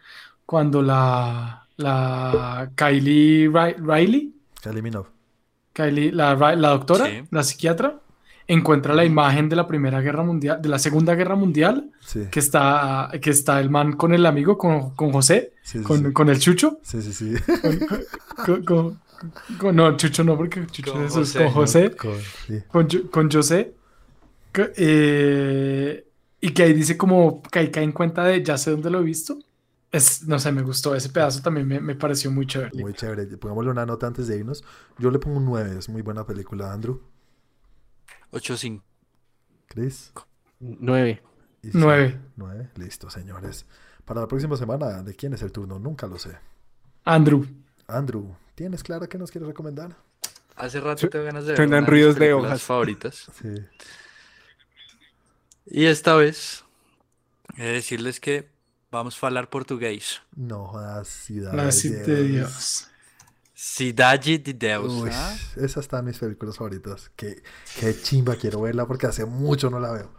cuando la, la Kylie Ri- Riley, Kylie Minogue. Kylie, la, la doctora, Sí. la psiquiatra, encuentra la imagen de la Primera Guerra Mundial, de la Segunda Guerra Mundial, Sí. que está, que está el man con el amigo, con, con José, Sí, sí, con, sí. con el Chucho. Sí, sí, sí. Con, con- con- no, Chucho no, porque Chucho Con es José, con ¿no? José. Con- sí. con, José. que, eh, y que ahí dice como que ahí cae en cuenta de ya sé dónde lo he visto. Es, no sé, me gustó ese pedazo también me, me pareció muy chévere. Muy chévere. Pongámosle una nota antes de irnos. Yo le pongo un 9. Es muy buena película, Andrew. 8-5. Chris. Nueve. Y Nueve. 9. Listo, señores. Para la próxima semana, ¿de quién es el turno? Nunca lo sé. Andrew. Andrew, ¿tienes clara qué nos quieres recomendar? Hace rato tengo ganas de ver Suenan ruidos de hojas. favoritas. Sí. Y esta vez He de decirles que vamos a hablar portugués. No jodas, Ciudad La de Dios. Cidade de Deus. Uy, ¿ah? esa está en mis películas favoritas. Qué, qué chimba, quiero verla porque hace mucho no la veo.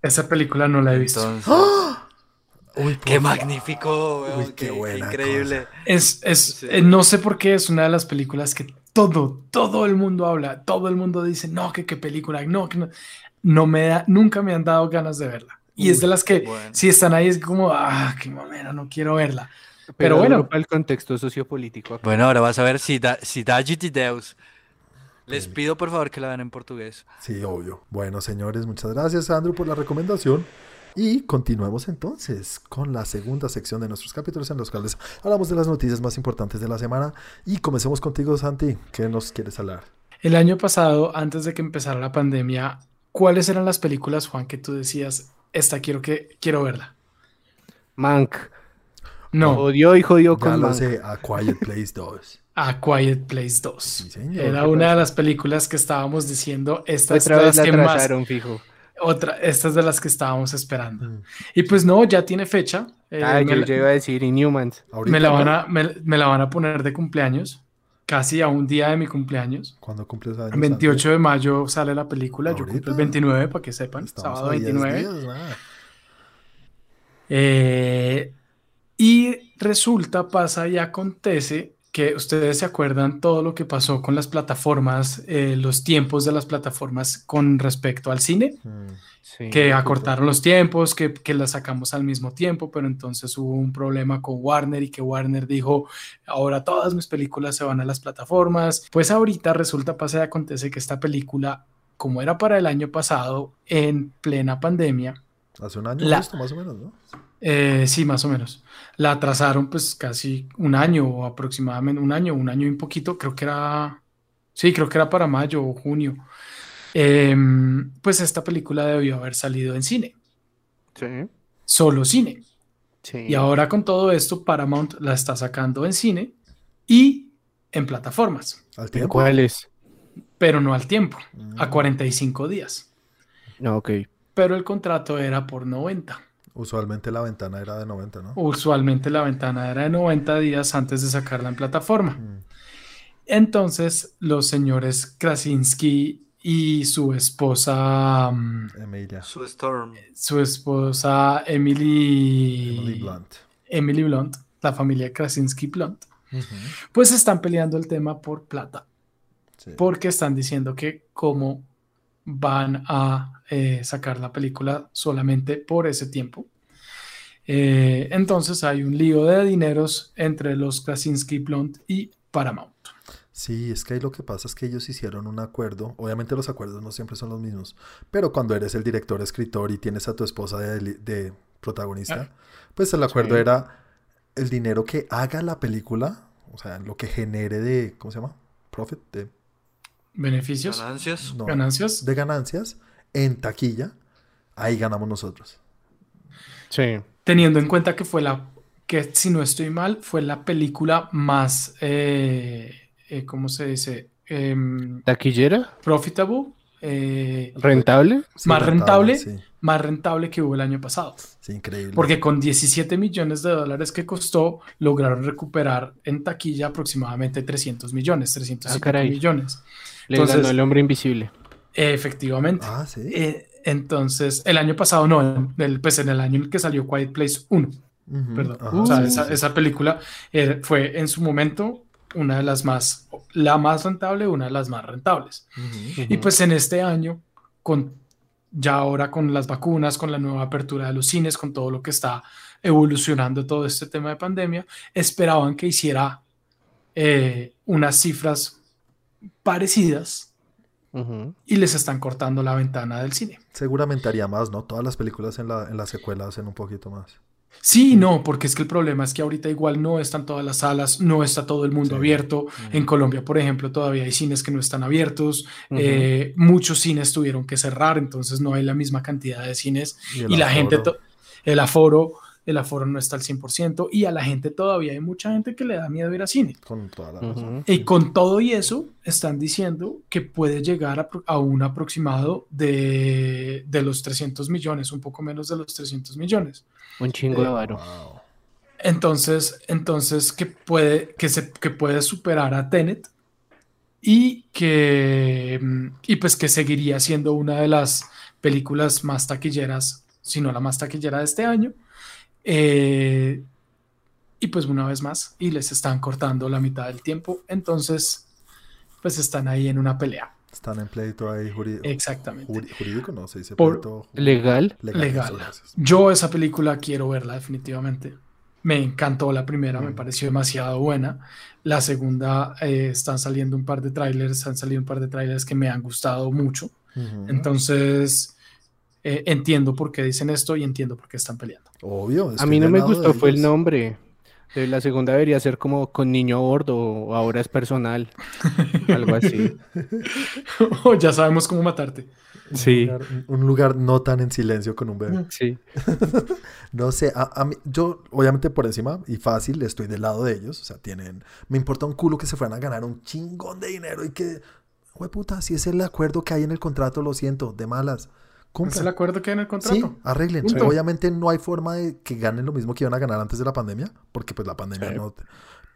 Esa película no la he visto. Entonces, Uy, por qué favor. magnífico, weón, Uy, qué, buena increíble. Es, es, Sí. eh, no sé por qué es una de las películas que todo, todo el mundo habla, todo el mundo dice, no, que qué película, no, que no. No me da, nunca me han dado ganas de verla. Y es de las que, bueno. si están ahí, es como, ah, qué mamera, no quiero verla. Pero bueno. Para el contexto sociopolítico. acá. Bueno, ahora vas a ver Cida- Cidade de Deus. Les pido por favor que la vean en portugués. Sí, obvio. Bueno, señores, muchas gracias, Andrew, por la recomendación. Y continuemos entonces con la segunda sección de nuestros capítulos en los cuales hablamos de las noticias más importantes de la semana. Y comencemos contigo, Santi. ¿Qué nos quieres hablar? El año pasado, antes de que empezara la pandemia, ¿cuáles eran las películas, Juan, que tú decías, esta quiero que quiero verla? Mank. No, Jodió y jodió Ya con lo sé, A Quiet Place 2. A Quiet Place 2. Sí, señor. Era una de las películas que estábamos diciendo, esta es Otra de vez las la que más, fijo. otra, esta es de las que estábamos esperando. Mm. Y pues no, ya tiene fecha. eh, Ah, yo la, ya iba a decir Inhumans. Me la van a, me, me la van a poner de cumpleaños, casi a un día de mi cumpleaños. ¿Cuándo cumples años? El 28 de mayo sale la película, yo Ahorita. cumplo el 29, para que sepan? Estamos sábado a 10 29. días. Eh, y resulta, pasa y acontece que ustedes se acuerdan todo lo que pasó con las plataformas, eh, los tiempos de las plataformas con respecto al cine, Mm. Sí. que acortaron los tiempos, que, que las sacamos al mismo tiempo, pero entonces hubo un problema con Warner y que Warner dijo, ahora todas mis películas se van a las plataformas. Pues ahorita resulta, pasa y acontece que esta película, como era para el año pasado, en plena pandemia, Hace un año, La- justo, más o menos, ¿no? Eh, sí, más o menos. La atrasaron pues casi un año o aproximadamente un año, un año y un poquito, creo que era, sí, creo que era para mayo o junio. Em, pues esta película debió haber salido en cine, Sí. solo cine. Sí. Y ahora con todo esto, Paramount la está sacando en cine y en plataformas, Al ¿En tiempo. ¿Cuáles? pero no al tiempo, a Mm. 45 días. No, ok. Pero el contrato era por 90. Usualmente la ventana era de 90, ¿no? Usualmente la ventana era de 90 días antes de sacarla en plataforma. Mm. Entonces, los señores Krasinski y su esposa, mm, Emilia. Su Storm. su esposa Emily, Emily Blunt. Emily Blunt, la familia Krasinski Blunt, pues están peleando el tema por plata, Sí. porque están diciendo que cómo van a eh, sacar la película solamente por ese tiempo. Eh, entonces hay un lío de dineros entre los Krasinski Blunt y Paramount. Sí, es que ahí lo que pasa es que ellos hicieron un acuerdo. Obviamente los acuerdos no siempre son los mismos. Pero cuando eres el director, escritor y tienes a tu esposa de, protagonista, pues el acuerdo Sí. era el dinero que haga la película, o sea, lo que genere de, ¿cómo se llama? Profit, de, Beneficios, Ganancias. no, ganancias. de ganancias en taquilla, ahí ganamos nosotros. Sí. Teniendo en cuenta que fue la, que si no estoy mal, fue la película más, eh, eh, ¿cómo se dice? Em, ¿Taquillera? profitable, eh, ¿Rentable? Sí, Más rentable. Sí, más rentable que hubo el año pasado. sí, increíble. Porque con 17 millones de dólares que costó, lograron recuperar en taquilla aproximadamente 300 millones, 300 Ah, millones. Le Entonces- ganó el hombre invisible. Efectivamente. Ah, sí. Eh, entonces, el año pasado no, en el, pues en el año en el que salió Quiet Place 1, Ujú, perdón. ajá, o sea, sí, esa, sí. esa película eh, fue en su momento una de las más, la más rentable, una de las más rentables. Y pues en este año, con ya ahora con las vacunas, con la nueva apertura de los cines, con todo lo que está evolucionando todo este tema de pandemia, esperaban que hiciera eh, unas cifras parecidas y les están cortando la ventana del cine. Seguramente haría más, ¿no? Todas las películas en la, en la secuela hacen un poquito más. Sí, no, porque es que el problema es que ahorita igual no están todas las salas, no está todo el mundo Sí. abierto. En Colombia, por ejemplo, todavía hay cines que no están abiertos. Eh, muchos cines tuvieron que cerrar, entonces no hay la misma cantidad de cines y la gente, el aforo, el aforo no está al 100% y a la gente todavía hay mucha gente que le da miedo ir a cine. Con toda la razón. Ujú. Y con todo y eso, están diciendo que puede llegar a, a un aproximado de, de los 300 millones, un poco menos de los 300 millones. Un chingo de varo. Wow. Entonces, entonces que puede, que se, que puede superar a Tenet y que, y pues que seguiría siendo una de las películas más taquilleras, si no la más taquillera de este año. Eh, y pues una vez más, y les están cortando la mitad del tiempo, entonces pues están ahí en una pelea. Están en pleito ahí jurídico. Exactamente. jurídico, no se dice Por- pleito Legal. Legal. eso, gracias. Yo esa película quiero verla definitivamente. Me encantó la primera, me Mm. pareció demasiado buena. La segunda, eh, están saliendo un par de trailers, han salido un par de trailers que me han gustado mucho. Ujú. Entonces, eh, entiendo por qué dicen esto y entiendo por qué están peleando. Obvio. A estoy mí no me gustó, fue el nombre. Eh, La segunda debería ser como con niño a bordo o ahora es personal. Algo así. ya sabemos cómo matarte. Sí, Un lugar, un lugar no tan en silencio con un bebé. sí. No sé, a, a mí, yo obviamente por encima y fácil estoy del lado de ellos. O sea, tienen. Me importa un culo que se fueran a ganar un chingón de dinero y que. puta, si es el acuerdo que hay en el contrato, lo siento, de malas. ¿Es el acuerdo que hay en el contrato? Sí, arreglen. Punto. Obviamente no hay forma de que ganen lo mismo que iban a ganar antes de la pandemia, porque pues la pandemia Sí. no...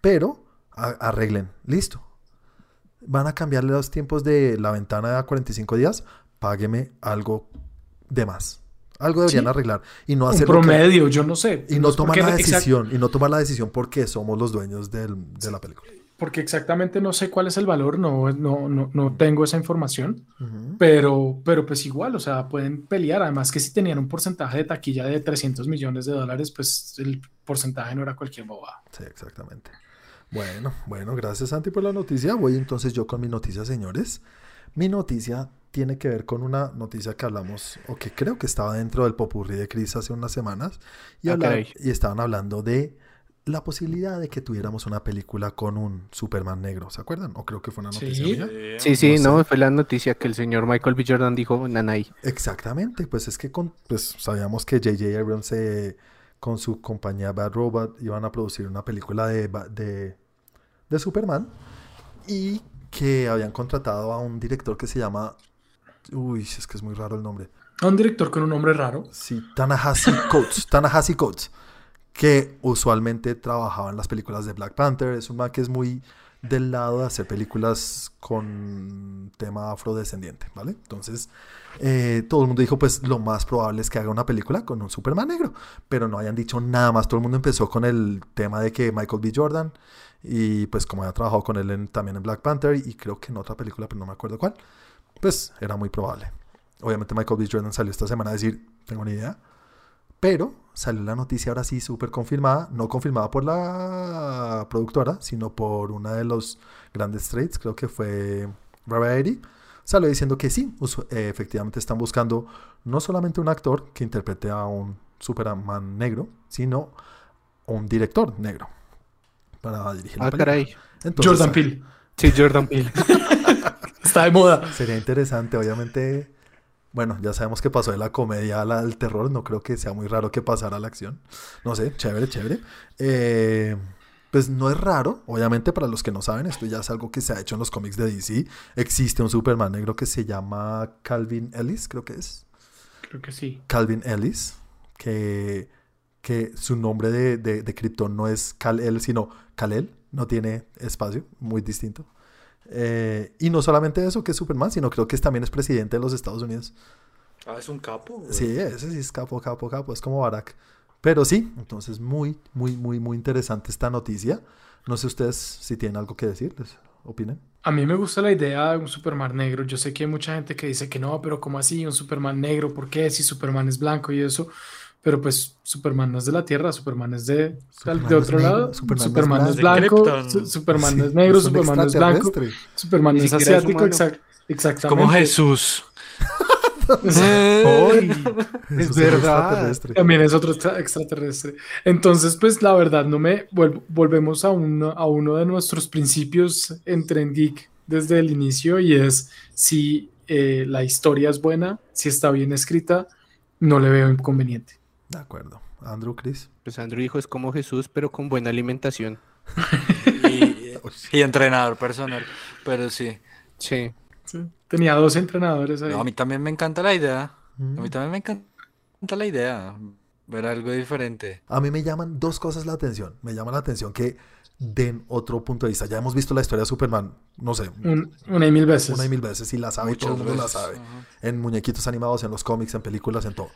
Pero arreglen, listo. Van a cambiarle los tiempos de la ventana a 45 días, págueme algo de más. Algo deberían Sí. arreglar y no Un hacer que- promedio, yo no sé. y no tomar la exact- decisión y no tomar la decisión porque somos los dueños del- de la película. Porque exactamente no sé cuál es el valor, no, no, no, no tengo esa información. Ujú. Pero, pero pues igual, o sea, pueden pelear. Además que si tenían un porcentaje de taquilla de 300 millones de dólares, pues el porcentaje no era cualquier bobada. Sí, exactamente. Bueno, bueno, gracias Santi por la noticia. Voy entonces yo con mi noticia, señores. Mi noticia tiene que ver con una noticia que hablamos, o que creo que estaba dentro del popurrí de Chris hace unas semanas, y, Ah, habla- caray. y estaban hablando de la posibilidad de que tuviéramos una película con un Superman negro, ¿se acuerdan? O creo que fue una noticia Sí. mía. Sí, sí, No fue la noticia que el señor Michael B. Jordan dijo, Nanay. Exactamente, pues es que con, pues sabíamos que J.J. Abrams eh, con su compañía Bad Robot iban a producir una película de, de, de Superman y que habían contratado a un director que se llama, uy, es que es muy raro el nombre, A un director con un nombre raro. sí, Tanahasi Coates, Tanahasi Coates, que usualmente trabajaba en las películas de Black Panther, es un man que es muy del lado de hacer películas con tema afrodescendiente, ¿vale? Entonces, eh, todo el mundo dijo, pues lo más probable es que haga una película con un Superman negro, pero no hayan dicho nada más, todo el mundo empezó con el tema de que Michael B. Jordan, y pues como había trabajado con él también en Black Panther, y creo que en otra película, pero no me acuerdo cuál, pues era muy probable. Obviamente Michael B. Jordan salió esta semana a decir, tengo ni idea, pero salió la noticia ahora sí súper confirmada, no confirmada por la productora, sino por una de los grandes trades, creo que fue Variety, salió diciendo que sí, eh, efectivamente están buscando no solamente un actor que interprete a un Superman negro, sino un director negro para dirigir la Ah, película. caray. Entonces, Jordan Peele. Sí, Jordan Peele. Está de moda. Sería interesante, obviamente. Bueno, ya sabemos que pasó de la comedia a la- al terror. No creo que sea muy raro que pasara a la acción. No sé, chévere, chévere. Eh, pues no es raro, obviamente, para los que no saben, esto ya es algo que se ha hecho en los cómics de DC. Existe un Superman negro que se llama Calvin Ellis, creo que es. Creo que sí. Calvin Ellis, que, que su nombre de, de, de Krypton no es Kal-El, sino Kal-El, no tiene espacio, muy distinto. Eh, y no solamente eso, que es Superman, sino creo que es, también es presidente de los Estados Unidos. Ah, es un capo. güey. Sí, ese sí es capo, capo, capo, es como Barack. Pero sí, entonces muy, muy, muy, muy interesante esta noticia. No sé ustedes si tienen algo que decir, ¿les opinen? A mí me gusta la idea de un Superman negro. Yo sé que hay mucha gente que dice que no, pero ¿cómo así? Un Superman negro, ¿por qué? Si Superman es blanco y eso. Pero pues Superman no es de la Tierra, Superman es de, Superman de otro negro, lado. Superman Superman, es es blanco. Superman Sí, es negro, es un Superman es blanco. Superman es asiático, exact- exactamente. Como Jesús. Es verdad. extraterrestre. También es otro extra- extraterrestre. Entonces, pues la verdad, no me volvemos a uno, a uno de nuestros principios en Trend Geek desde el inicio y es si eh, la historia es buena, si está bien escrita, no le veo inconveniente. De acuerdo. Andrew, Chris. Pues Andrew dijo es como Jesús, pero con buena alimentación. Y, y entrenador personal. Pero sí. Sí. Sí. Tenía dos entrenadores ahí. No, a mí también me encanta la idea. A Mm. mí también me encanta la idea. Ver algo diferente. A mí me llaman dos cosas la atención. Me llama la atención que den otro punto de vista. Ya hemos visto la historia de Superman, no sé, Un- una y mil veces. una y mil veces y la sabe, y todo el Muchas mundo la sabe. Ajá. En muñequitos animados, en los cómics, en películas, en todo.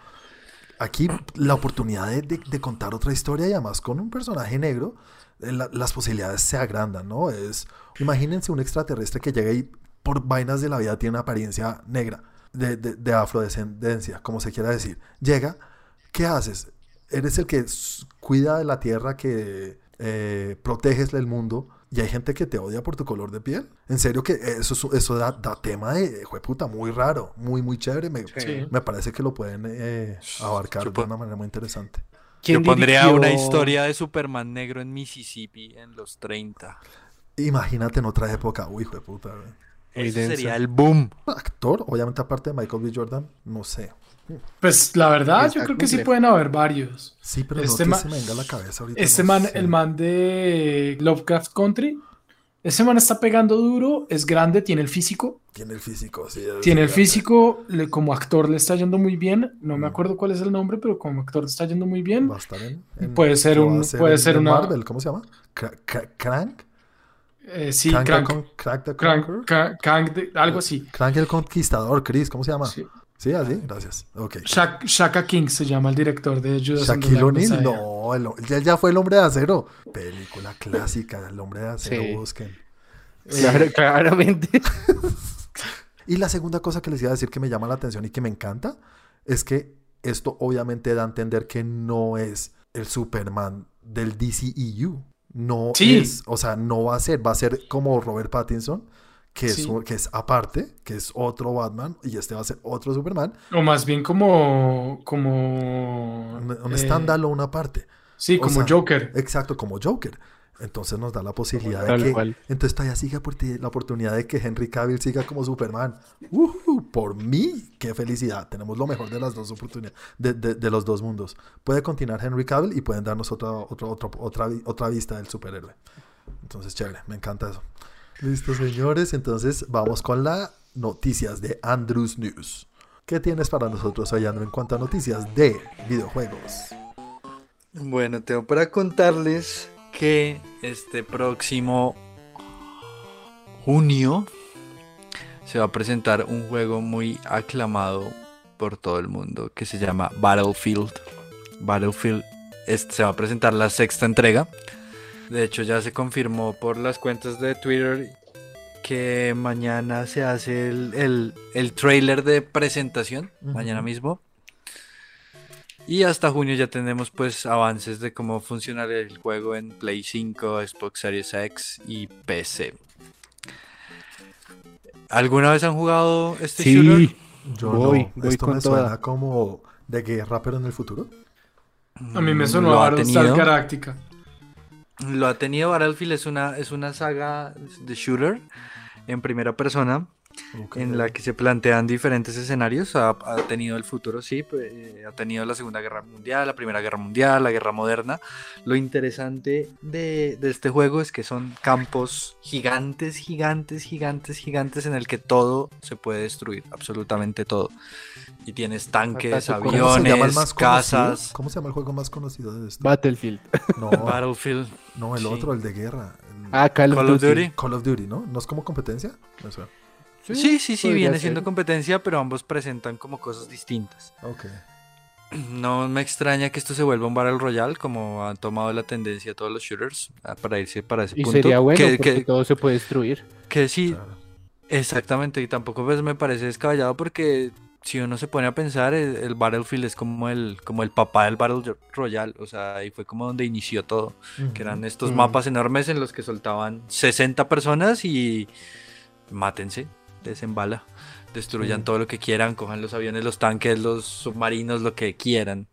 Aquí la oportunidad de, contar otra historia y además con un personaje negro, eh, la- las posibilidades se agrandan, ¿no? Es, imagínense un extraterrestre que llega y por vainas de la vida tiene una apariencia negra, de, de- de afrodescendencia, como se quiera decir. Llega, ¿qué haces? Eres el que cuida de la tierra, que eh, el mundo. Y hay gente que te odia por tu color de piel. En serio que eso, es- eso da, da tema de jueputa muy raro, muy, muy chévere. Me, Sí. me parece que lo pueden eh, abarcar Yo de una manera muy interesante. ¿Quién Yo pondría dirigió- una historia de Superman negro en Mississippi en los 30. Imagínate en otra época. Uy, hijo de puta. güey. Muy Ese sería el boom. Actor, obviamente aparte de Michael B. Jordan, no sé. Pues la verdad, Está yo creo que sí pueden haber varios. Sí, pero Este no que se me venga a la cabeza ahorita. Este no man, sé. el man de Lovecraft Country, ese man está pegando duro, es grande, tiene el físico. Tiene el físico, sí. Tiene el físico, le- como actor le está yendo muy bien. No me Mm. acuerdo cuál es el nombre, pero como actor le está yendo muy bien. Va a estar en- en- Puede ser ¿qué va un- ser puede en- ser una- Marvel, ¿cómo se llama? Cra- cra- ¿Crank? Eh, sí, Crank, Crank. Crank, Conqueror? Crank- Crank de- algo así. Crank el Conquistador, Chris, ¿cómo se llama? Sí. Sí, así, gracias. Ok. Shak- Shaka King se llama el director de Judas Shaquille O'Neal, no, él ya fue el hombre de acero. Película clásica, el hombre de acero, Sí. busquen. Claro, claramente. Y la segunda cosa que les iba a decir que me llama la atención y que me encanta es que esto obviamente da a entender que no es el Superman del DCEU. No Sí. es, o sea, no va a ser, va a ser como Robert Pattinson, que es, Sí. un- que es aparte, que es otro Batman y este va a ser otro Superman, O más bien como. como un, un eh, standalone aparte. Sí, o como sea, Joker. Exacto, como Joker. Entonces nos da la posibilidad de Tal que... cual. Entonces todavía sigue por ti- la oportunidad de que Henry Cavill siga como Superman. Ujú, por mí, qué felicidad. Tenemos lo mejor de las dos oportunidades, de, de- de los dos mundos. Puede continuar Henry Cavill y pueden darnos otra, otra, otra, otra, otra vista del superhéroe. Entonces, chévere, me encanta eso. Listo, señores. Entonces vamos con las noticias de Andrews News. ¿Qué tienes para nosotros hoy, en cuanto a noticias de videojuegos? Bueno, tengo para contarles que este próximo junio se va a presentar un juego muy aclamado por todo el mundo que se llama Battlefield. Battlefield es- se va a presentar la sexta entrega. De hecho, ya se confirmó por las cuentas de Twitter que mañana se hace el, el, el trailer de presentación, mañana mismo. Y hasta junio ya tenemos pues avances de cómo funcionará el juego en Play 5, Xbox Series X y PC. ¿Alguna vez han jugado este shooter? Sí. Yo Voy, no. voy Esto con me toda. suena como de guerra, pero en el futuro. A mí me Mm, sonó a Battlestar. Lo ha tenido Battlefield, es una, es una saga de shooter en primera persona Ok. en la que se plantean diferentes escenarios. Ha, ha tenido el futuro, sí, pues, eh, ha tenido la Segunda Guerra Mundial, la Primera Guerra Mundial, la Guerra Moderna. Lo interesante de, de este juego es que son campos gigantes, gigantes, gigantes, gigantes en el que todo se puede destruir, absolutamente todo. Y tienes tanques, Ataque con- ¿Cómo se llama el aviones, más casas. conocido? ¿Cómo se llama el juego más conocido de esto? Battlefield. No, Battlefield, no el sí. otro, el de guerra. el Ah, Call, Call of Duty. Call of Duty, ¿no? ¿No es como competencia? Me suena. Sí, sí, sí, podría viene ser. siendo competencia, pero ambos presentan como cosas distintas. Ok. No me extraña que esto se vuelva un Battle Royale, como han tomado la tendencia todos los shooters, ah, para irse para ese Y punto. sería bueno que, porque que- todo se puede destruir. que sí, claro. exactamente, y tampoco pues, me parece descabellado porque si uno se pone a pensar, el, el Battlefield es como el, como el papá del Battle Royale, o sea, ahí fue como donde inició todo, que eran estos Mm. mapas enormes en los que soltaban 60 personas y mátense, desembala, destruyan todo lo que quieran, cojan los aviones, los tanques, los submarinos, lo que quieran.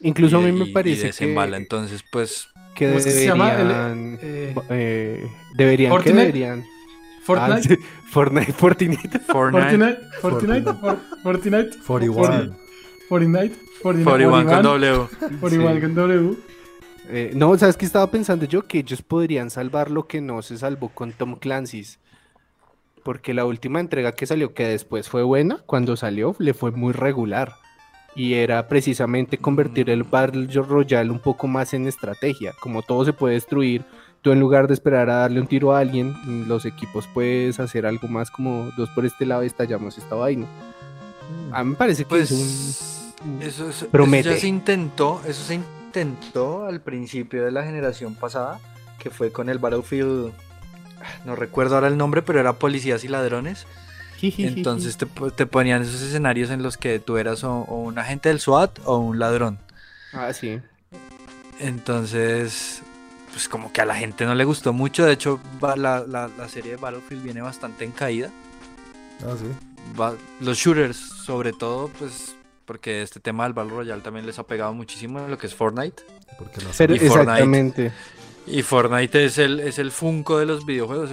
Incluso a mí y- me y parece desembala. que, Entonces, pues, que ¿Cómo es que se llama? El- deberían... eh, eh, deberían, ¿qué Fortnite. deberían? Fortnite. Ah, sí, Fortnite, Fortnite. Fortnite. Fortnite. Fortnite. For- Fortnite. 41. Fortnite. 41 con W. 41 con W. Eh, no, ¿sabes qué estaba pensando yo? Que ellos podrían salvar lo que no se salvó con Tom Clancy's. Porque la última entrega que salió, que después fue buena, cuando salió le fue muy regular. Y era precisamente convertir el Battle Royale un poco más en estrategia. Como todo se puede destruir, tú en lugar de esperar a darle un tiro a alguien, mm, los equipos puedes hacer algo más como dos por este lado y estallamos esta vaina. A mí me parece que Pues es un... eso, eso- eso Promete. ya se intentó, eso se intentó al principio de la generación pasada, que fue con el Battlefield, no recuerdo ahora el nombre, pero era policías y ladrones. Entonces te, te ponían esos escenarios en los que tú eras o, o un agente del SWAT o un ladrón. Ah, sí. Entonces, pues como que a la gente no le gustó mucho. De hecho, la, la- la serie de Battlefield viene bastante en caída. Ah, sí. Va- los shooters, sobre todo, pues porque este tema del Battle Royale también les ha pegado muchísimo en lo que es Fortnite. Porque no sé. Pero Y Fortnite. exactamente. Y Fortnite es el, es el Funko de los videojuegos.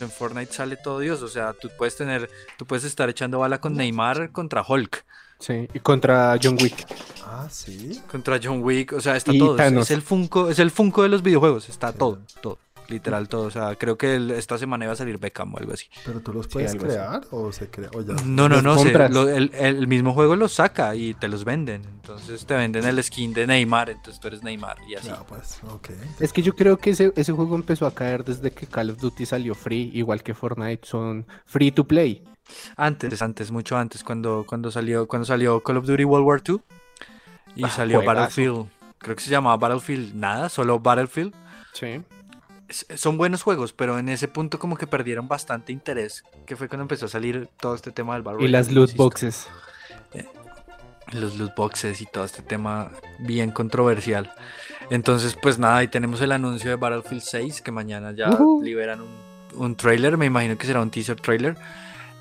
En Fortnite sale todo Dios. O sea, tú puedes tener, tú puedes estar echando bala con Neymar contra Hulk, Sí. Y contra John Wick. Ah, sí. contra John Wick. O sea, está Y todo. Es- Thanos. Es el Funko, es el Funko de los videojuegos. Está Sí. todo, todo. Literal todo. O sea, creo que el- esta semana iba a salir Beckham o algo así. Pero tú los puedes así. crear o se crea. O ya. No, no, no. se- lo- el, el mismo juego los saca y te los venden. Entonces te venden el skin de Neymar. Entonces tú eres Neymar y así. Ya, pues, ok. Es que yo creo que ese, ese juego empezó a caer desde que Call of Duty salió free, igual que Fortnite, son free to play. Antes, antes, mucho antes, cuando, cuando salió, cuando salió Call of Duty World War II y Ah, salió juegazo. Battlefield, creo que se llamaba Battlefield nada, solo Battlefield. Sí. Son buenos juegos, pero en ese punto como que perdieron bastante interés, que fue cuando empezó a salir todo este tema del Battle Y las loot insisto. boxes. Los loot boxes y todo este tema bien controversial. Entonces, pues nada, ahí tenemos el anuncio de Battlefield 6, que mañana ya liberan un, un trailer, me imagino que será un teaser trailer.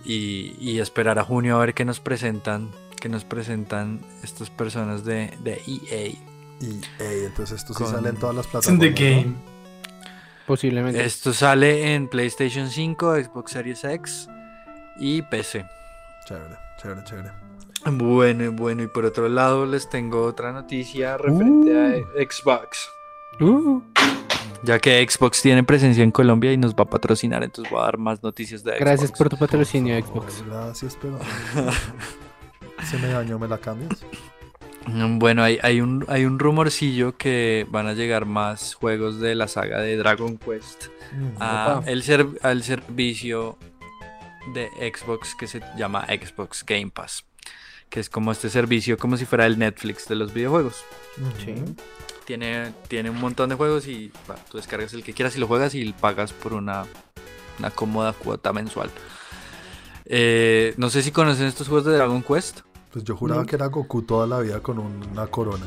Y, y esperar a junio a ver qué nos presentan, qué nos presentan estas personas de, de EA. Ey, entonces esto sí Con- sale en todas las plataformas. in the game. ¿no? Posiblemente. Esto sale en PlayStation 5, Xbox Series X y PC. Chévere, chévere, chévere. Bueno, bueno, y por otro lado les tengo otra noticia referente a Xbox. Uh, Ya que Xbox tiene presencia en Colombia y nos va a patrocinar, entonces voy a dar más noticias de Xbox. gracias por tu patrocinio, Xbox. Gracias, pero. Se me dañó, ¿me la cambias? Mm, Bueno, hay, hay, un, hay un rumorcillo que van a llegar más juegos de la saga de Dragon Quest Mm, a el ser- al servicio de Xbox que se llama Xbox Game Pass. Que es como este servicio, como si fuera el Netflix de los videojuegos. ujú. Sí. Tiene, tiene un montón de juegos y va, tú descargas el que quieras y lo juegas y pagas por una, una cómoda cuota mensual. Eh, no sé si conocen estos juegos de Dragon Quest. Pues yo juraba No. que era Goku toda la vida con una corona.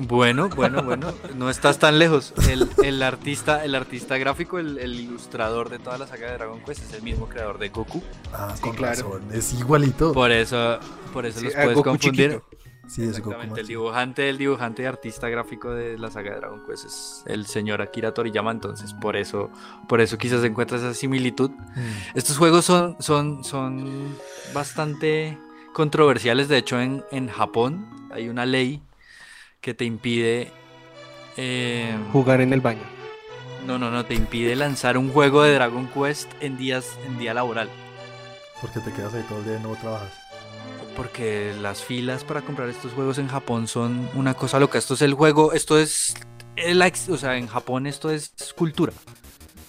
Bueno, bueno, bueno, no estás tan lejos. El, el artista, el artista gráfico, el, el ilustrador de toda la saga de Dragon Quest es el mismo creador de Goku. Ah, Sí, con claro. razón. Es igualito. Por eso, por eso Sí, los puedes Goku confundir. chiquito. Sí, es Goku. Exactamente, el dibujante, el dibujante y artista gráfico de la saga de Dragon Quest es el señor Akira Toriyama, entonces por eso, por eso quizás encuentras esa similitud. Mm, Estos juegos son, son, son bastante controversiales, de hecho en, en Japón hay una ley que te impide... eh, Jugar en el baño. no, no, no, te impide lanzar un juego de Dragon Quest en días, en día laboral. Porque te quedas ahí todo el día y no trabajas. Porque las filas para comprar estos juegos en Japón son una cosa loca. Esto es el juego, esto es el o sea, en Japón esto es cultura.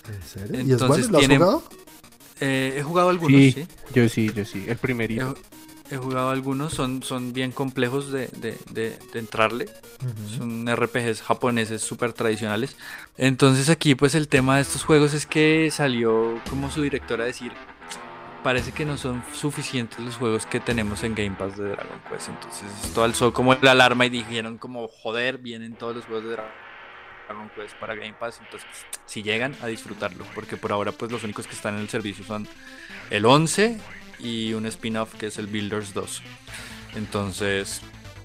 ¿En serio? ¿Y es bueno? Entonces ¿Lo has tiene- jugado? Eh, he jugado algunos, Sí, sí. yo sí, yo sí. El primerito. he jugado algunos, son, son bien complejos de, de- de- de entrarle. Son RPGs japoneses súper tradicionales. Entonces aquí pues el tema de estos juegos es que salió como su director a decir, parece que no son suficientes los juegos que tenemos en Game Pass de Dragon Quest. Entonces esto alzó como la alarma y dijeron como, joder, vienen todos los juegos de Dra- Dragon Quest para Game Pass. Entonces si llegan a disfrutarlo, porque por ahora pues los únicos que están en el servicio son el 11 y un spin-off que es el Builders 2. Entonces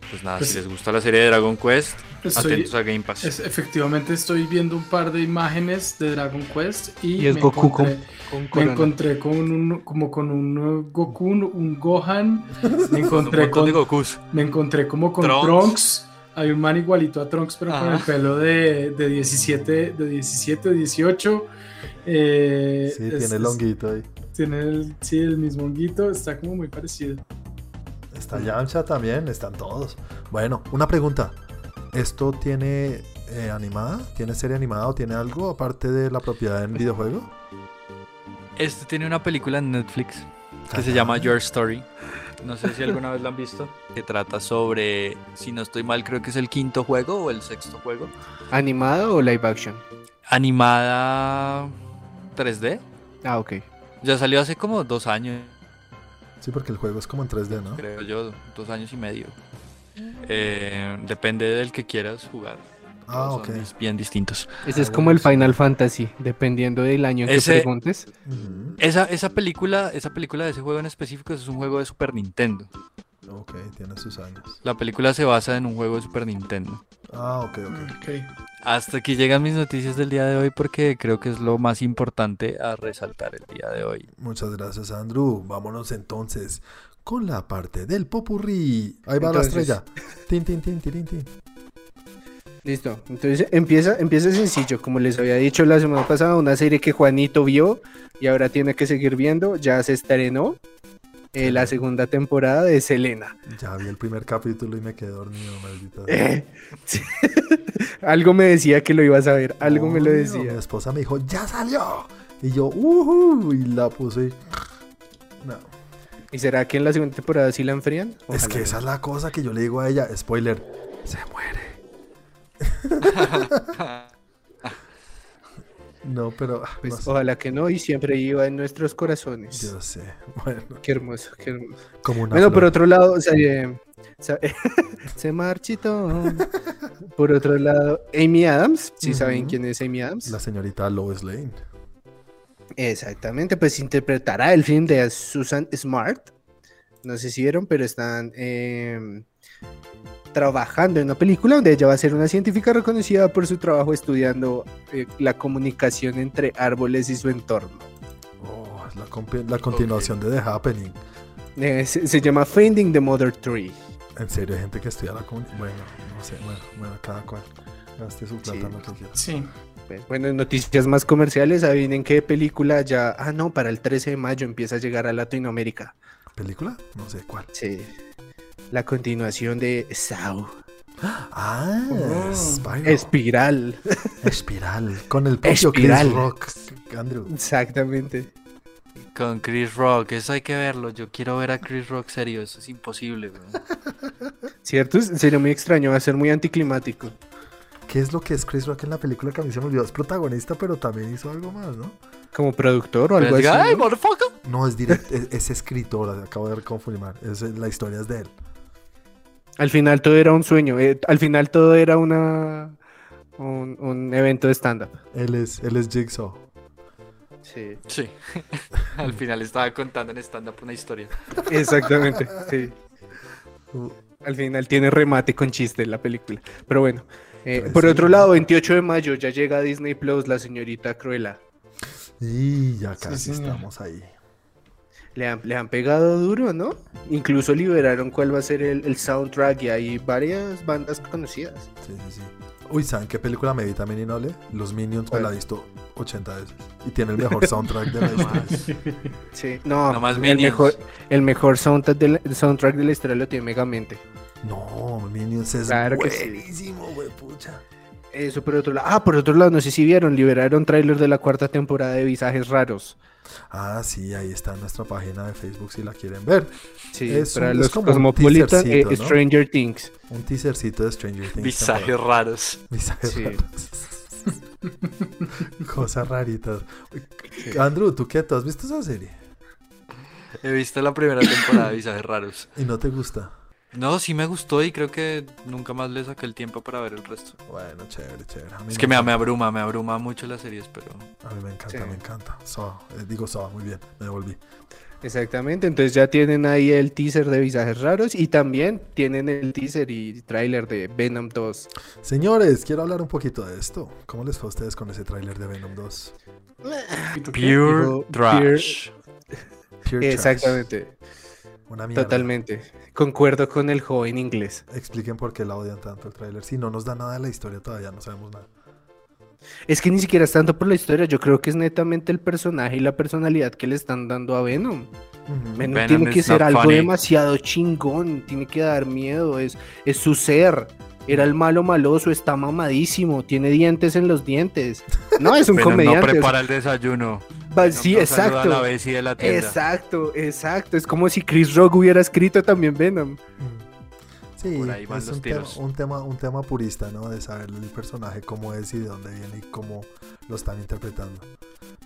Pues nada, Pues- si les gusta la serie de Dragon Quest, Estoy- atentos a Game Pass. es- efectivamente estoy viendo un par de imágenes de Dragon Quest y, Y es me Goku con, encontré- con Me encontré con un, como con un Goku, un Gohan, me Un encontré con, Gokus. me encontré como con Trunks. Trunks. Hay un man igualito a Trunks, pero con el pelo de, de 17, de 17, 18. Eh, Sí, es- tiene el honguito ahí. Tiene el, sí, el mismo honguito, está como muy parecido. Está Yamcha también, están todos. Bueno, una pregunta. ¿Esto tiene eh, animada? ¿Tiene serie animada o tiene algo aparte de la propiedad en videojuego? Este tiene una película en Netflix que se llama Your Story. No sé si alguna vez la han visto. Que trata sobre, si no estoy mal, creo que es el quinto juego o el sexto juego. ¿Animado o live action? Animada 3D. Ah, ok. Ya salió hace como dos años, Sí, porque el juego es como en 3D, ¿no? creo yo, dos años y medio. Eh, depende del que quieras jugar. Ah, Son ok. dis- bien distintos. Ese es Ah, como el. Final Fantasy, dependiendo del año en que Ese- preguntes. Ujú. Esa, esa película, esa película de ese juego en específico es un juego de Super Nintendo. Ok, tiene sus años. La película se basa en un juego de Super Nintendo. Ah, ok, ok. Ok. Hasta aquí llegan mis noticias del día de hoy porque creo que es lo más importante a resaltar el día de hoy. Muchas gracias, Andrew. Vámonos entonces con la parte del popurrí. Ahí va Entonces- la estrella. Tin, tin, tin, tirin, tin. Listo. Entonces empieza, empieza sencillo. Como les había dicho la semana pasada, una serie que Juanito vio y ahora tiene que seguir viendo. Ya se estrenó eh, la segunda temporada de Selena. Ya vi el primer capítulo y me quedé dormido, maldita. Eh, sí. algo me decía que lo ibas a ver. Algo me lo decía. Mi esposa me dijo, ¡ya salió! Y yo, ¡uhu! Y la puse. y- No. ¿Y será que en la segunda temporada sí la enfrían? Es que no. esa es la cosa que yo le digo a ella. Spoiler. Se muere. no, pero. ah, Pues no sé. ojalá que no, y siempre iba en nuestros corazones. Yo sé. Bueno, Qué hermoso, qué hermoso. como una. Bueno, por otro lado, se, se, se marchitó. Por otro lado, Amy Adams, si saben quién es Amy Adams. La señorita Lois Lane. Exactamente, pues interpretará el film de Susan Smart. No sé si vieron, pero están eh, trabajando en una película donde ella va a ser una científica reconocida por su trabajo estudiando eh, la comunicación entre árboles y su entorno. Oh, es la, continuación de The Happening. Eh, se, se llama Finding the Mother Tree. En serio, hay gente que estudia la comunicación. Bueno, no sé. Bueno, bueno, cada cual. Gaste su plata Sí. lo que quiera. Sí. Pues, bueno, en noticias más comerciales, adivinen qué película ya. Ah, no, para el 13 de mayo empieza a llegar a Latinoamérica. ¿Película? No sé cuál. Sí. La continuación de Saw. Ah, Oh. Spiral. Espiral. Espiral. Con el propio Espiral. Chris Rock. Andrew. Exactamente. Con Chris Rock, eso hay que verlo. Yo quiero ver a Chris Rock serio, eso es imposible. güey. ¿Cierto? Sería muy extraño, va a ser muy anticlimático. ¿Qué es lo que es Chris Rock en la película que a mí se me olvidó? Es protagonista, pero también hizo algo más, ¿no? Como productor o algo así. diga, "Ay, ¿no? motherfucker". No, es, direct- es, es escritor, acabo de confirmar. Es, la historia es de él. Al final todo era un sueño. eh, al final todo era una un, un evento de stand-up. Él es, él es Jigsaw. Sí. Sí. Al final estaba contando en stand-up una historia. Exactamente. sí. Uh, Al final tiene remate con chiste la película. Pero bueno. eh, Pues por sí. otro lado, 28 de mayo ya llega a Disney Plus la señorita Cruella. Y ya casi estamos ahí. Le han, le han pegado duro, ¿no? Incluso liberaron cuál va a ser el, el soundtrack y hay varias bandas conocidas. Sí, sí, sí. Uy, ¿saben qué película me vi también y no le? Los Minions me la he visto 80 veces. Y tiene el mejor soundtrack de la historia. Sí, no, No más el Minions. mejor, el mejor soundtrack de, la, el soundtrack de la historia lo tiene Megamente. No, Minions es Claro que sí. buenísimo, güey, pucha. Eso por otro lado. Ah, por otro lado, no sé si vieron, liberaron tráiler de la cuarta temporada de Visajes Raros. Ah, sí, ahí está en nuestra página de Facebook si la quieren ver. Sí, Es para un- es los como un Cosmopolitan eh. Stranger Things. Un teasercito de Stranger Things. Visajes temporada. raros. Visajes Sí. raros. Cosas raritas. Andrew, ¿tú qué? ¿Tú has visto esa serie? He visto la primera temporada de Visajes raros. ¿Y no te gusta? No, sí me gustó y creo que nunca más le saqué el tiempo para ver el resto. Bueno, chévere, chévere. A mí Es me que me, abruma, me abruma mucho las series, pero... A mí me encanta, Sí. me encanta. Saw, eh, digo Saw, muy bien, me devolví. Exactamente, entonces ya tienen ahí el teaser de visajes raros y también tienen el teaser y tráiler de Venom 2. Señores, quiero hablar un poquito de esto. ¿Cómo les fue a ustedes con ese tráiler de Venom 2? ¿Y tú qué? Pure Digo, trash. Pure trash. Exactamente, Una mierda. totalmente. Concuerdo con el joven inglés. Expliquen por qué la odian tanto el tráiler. Si no nos da nada de la historia todavía, no sabemos nada. Es que ni siquiera es tanto por la historia, yo creo que es netamente el personaje y la personalidad que le están dando a Venom. Venom Venom tiene que ser algo funny. demasiado chingón, tiene que dar miedo, es, es su ser. Era el malo maloso, está mamadísimo, tiene dientes en los dientes. No, es un Venom no comediante. o sea, prepara el desayuno. Va- sí, exacto. a la Bessie de la tienda. Exacto, exacto. Es como si Chris Rock hubiera escrito también Venom. Mm. Sí, Por ahí van es los un tema, tiros. un, tema, un tema purista, ¿no? De saber el personaje cómo es y de dónde viene y cómo lo están interpretando.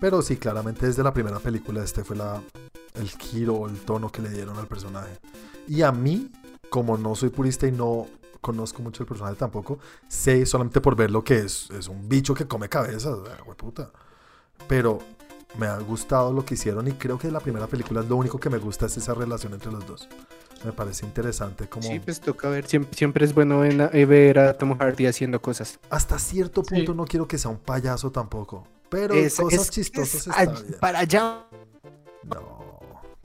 Pero sí, claramente desde la primera película este fue la, el giro o el tono que le dieron al personaje. Y a mí, como no soy purista y no conozco mucho el personaje tampoco, sé solamente por ver lo que es. Es un bicho que come cabezas, hueputa. Pero me ha gustado lo que hicieron y creo que la primera película lo único que me gusta es esa relación entre los dos. Me parece interesante como... Sí, pues toca ver. Siempre, siempre es bueno en- eh, ver a Tom Hardy haciendo cosas. Hasta cierto Sí. punto no quiero que sea un payaso tampoco. Pero Es- cosas es- chistosas es está all- bien. Para allá. No,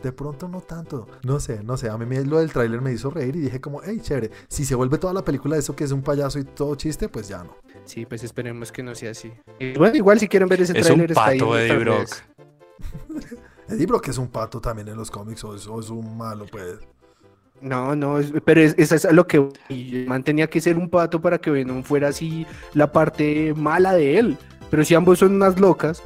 de pronto no tanto. No sé, no sé. A mí me- lo del tráiler me hizo reír y dije como, hey, chévere. Si se vuelve toda la película eso que es un payaso y todo chiste, pues ya no. Sí, pues esperemos que no sea así. Y bueno, igual si quieren ver ese Es un tráiler está ahí en pato Eddie Brock. Eddie Brock es un pato también en los cómics o es, o es un malo, pues. No, no, es- pero es, eso es a lo que man tenía que ser un pato para que Venom fuera así la parte mala de él. Pero si ambos son unas locas,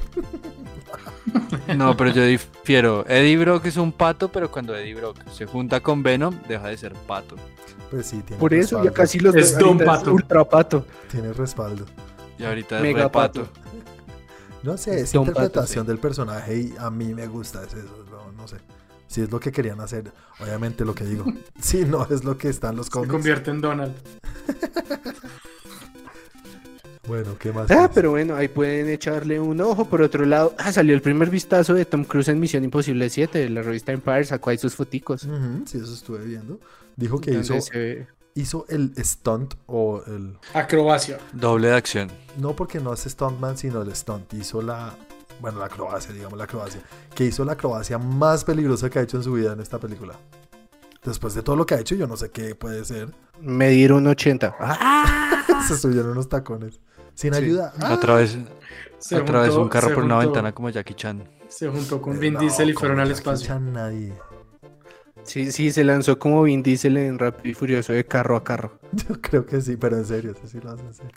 No, pero yo difiero. Eddie Brock es un pato, pero cuando Eddie Brock se junta con Venom, deja de ser pato. Pues sí, tiene por eso ya respaldo. casi los Es Don Pato. ultra pato. Tiene respaldo. Y ahorita es Mega pato. pato. No sé, Es Pato, interpretación del personaje y a mí me gusta es eso, no, no sé. Si es lo que querían hacer, obviamente lo que digo. Si no es lo que está en los Se cómics. convierte en Donald. Bueno, ¿qué más? Ah, pero bueno, ahí pueden echarle un ojo. Por otro lado, ah, salió el primer vistazo de Tom Cruise en Misión Imposible 7. de La revista Empire sacó ahí sus foticos. Ujú, sí, eso estuve viendo. Dijo que hizo, donde se ve- hizo el stunt o el... Acrobacia. Doble de acción. No porque no es stuntman, sino el stunt. Hizo la... Bueno, la acrobacia, digamos la acrobacia. Que hizo la acrobacia más peligrosa que ha hecho en su vida en esta película. Después de todo lo que ha hecho, yo no sé qué puede ser. Medir un 80. Ah, Se subieron unos tacones. Sin Sí. ayuda. ¡Ah! Otra vez, Se otra vez un carro por una ventana como Jackie Chan. Se juntó con Vin no, Diesel y fueron al espacio. Chan, nadie. sí, sí, se lanzó como Vin Diesel en Rápido y Furioso de carro a carro. Yo creo que sí, pero en serio, eso sí lo hacen en serio.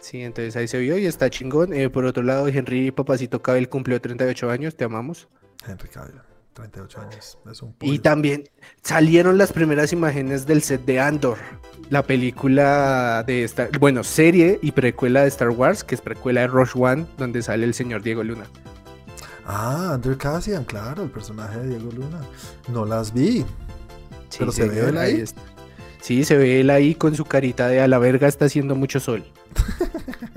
Sí, entonces ahí se vio y está chingón. Eh, por otro lado, Henry Papacito Cabel cumplió 38 años, te amamos. Henry Cavill, 38 años. Es un Y también salieron las primeras imágenes del set de Andor, la película de Star, bueno, serie y precuela de Star Wars, que es precuela de Rush One, donde sale el señor Diego Luna. Ah, Andrew Cassian, claro, el personaje de Diego Luna. No las vi. Sí, Pero se ve él ahí. Sí, se ve él ahí con su carita de a la verga está haciendo mucho sol.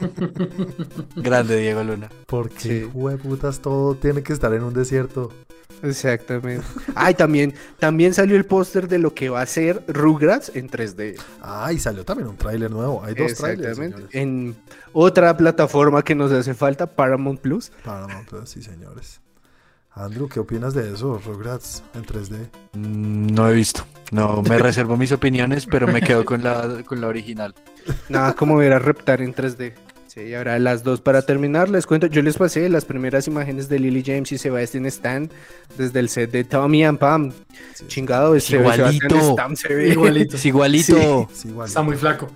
Grande Diego Luna. Porque, Sí. hueputas, todo tiene que estar en un desierto. Exactamente. Ay, también, también salió el póster de lo que va a ser Rugrats en 3D. Ah, y salió también un tráiler nuevo. Hay dos tráilers, Exactamente. señores. En otra plataforma que nos hace falta, Paramount Plus. Paramount Plus, sí, señores. Andrew, ¿qué opinas de eso? Rugrats en 3D. Mm, No he visto. No, me reservo mis opiniones, pero me quedo con la, con la original. Nada como ver a Reptar en 3D. Sí, y ahora las dos para terminar, les cuento, yo les pasé las primeras imágenes de Lily James y Sebastian Stan desde el set de Tommy and Pam. Sí, Chingado, Es ese Sebastian igualito. Stan se ve. Igualito. Es igualito. sí. Está muy flaco.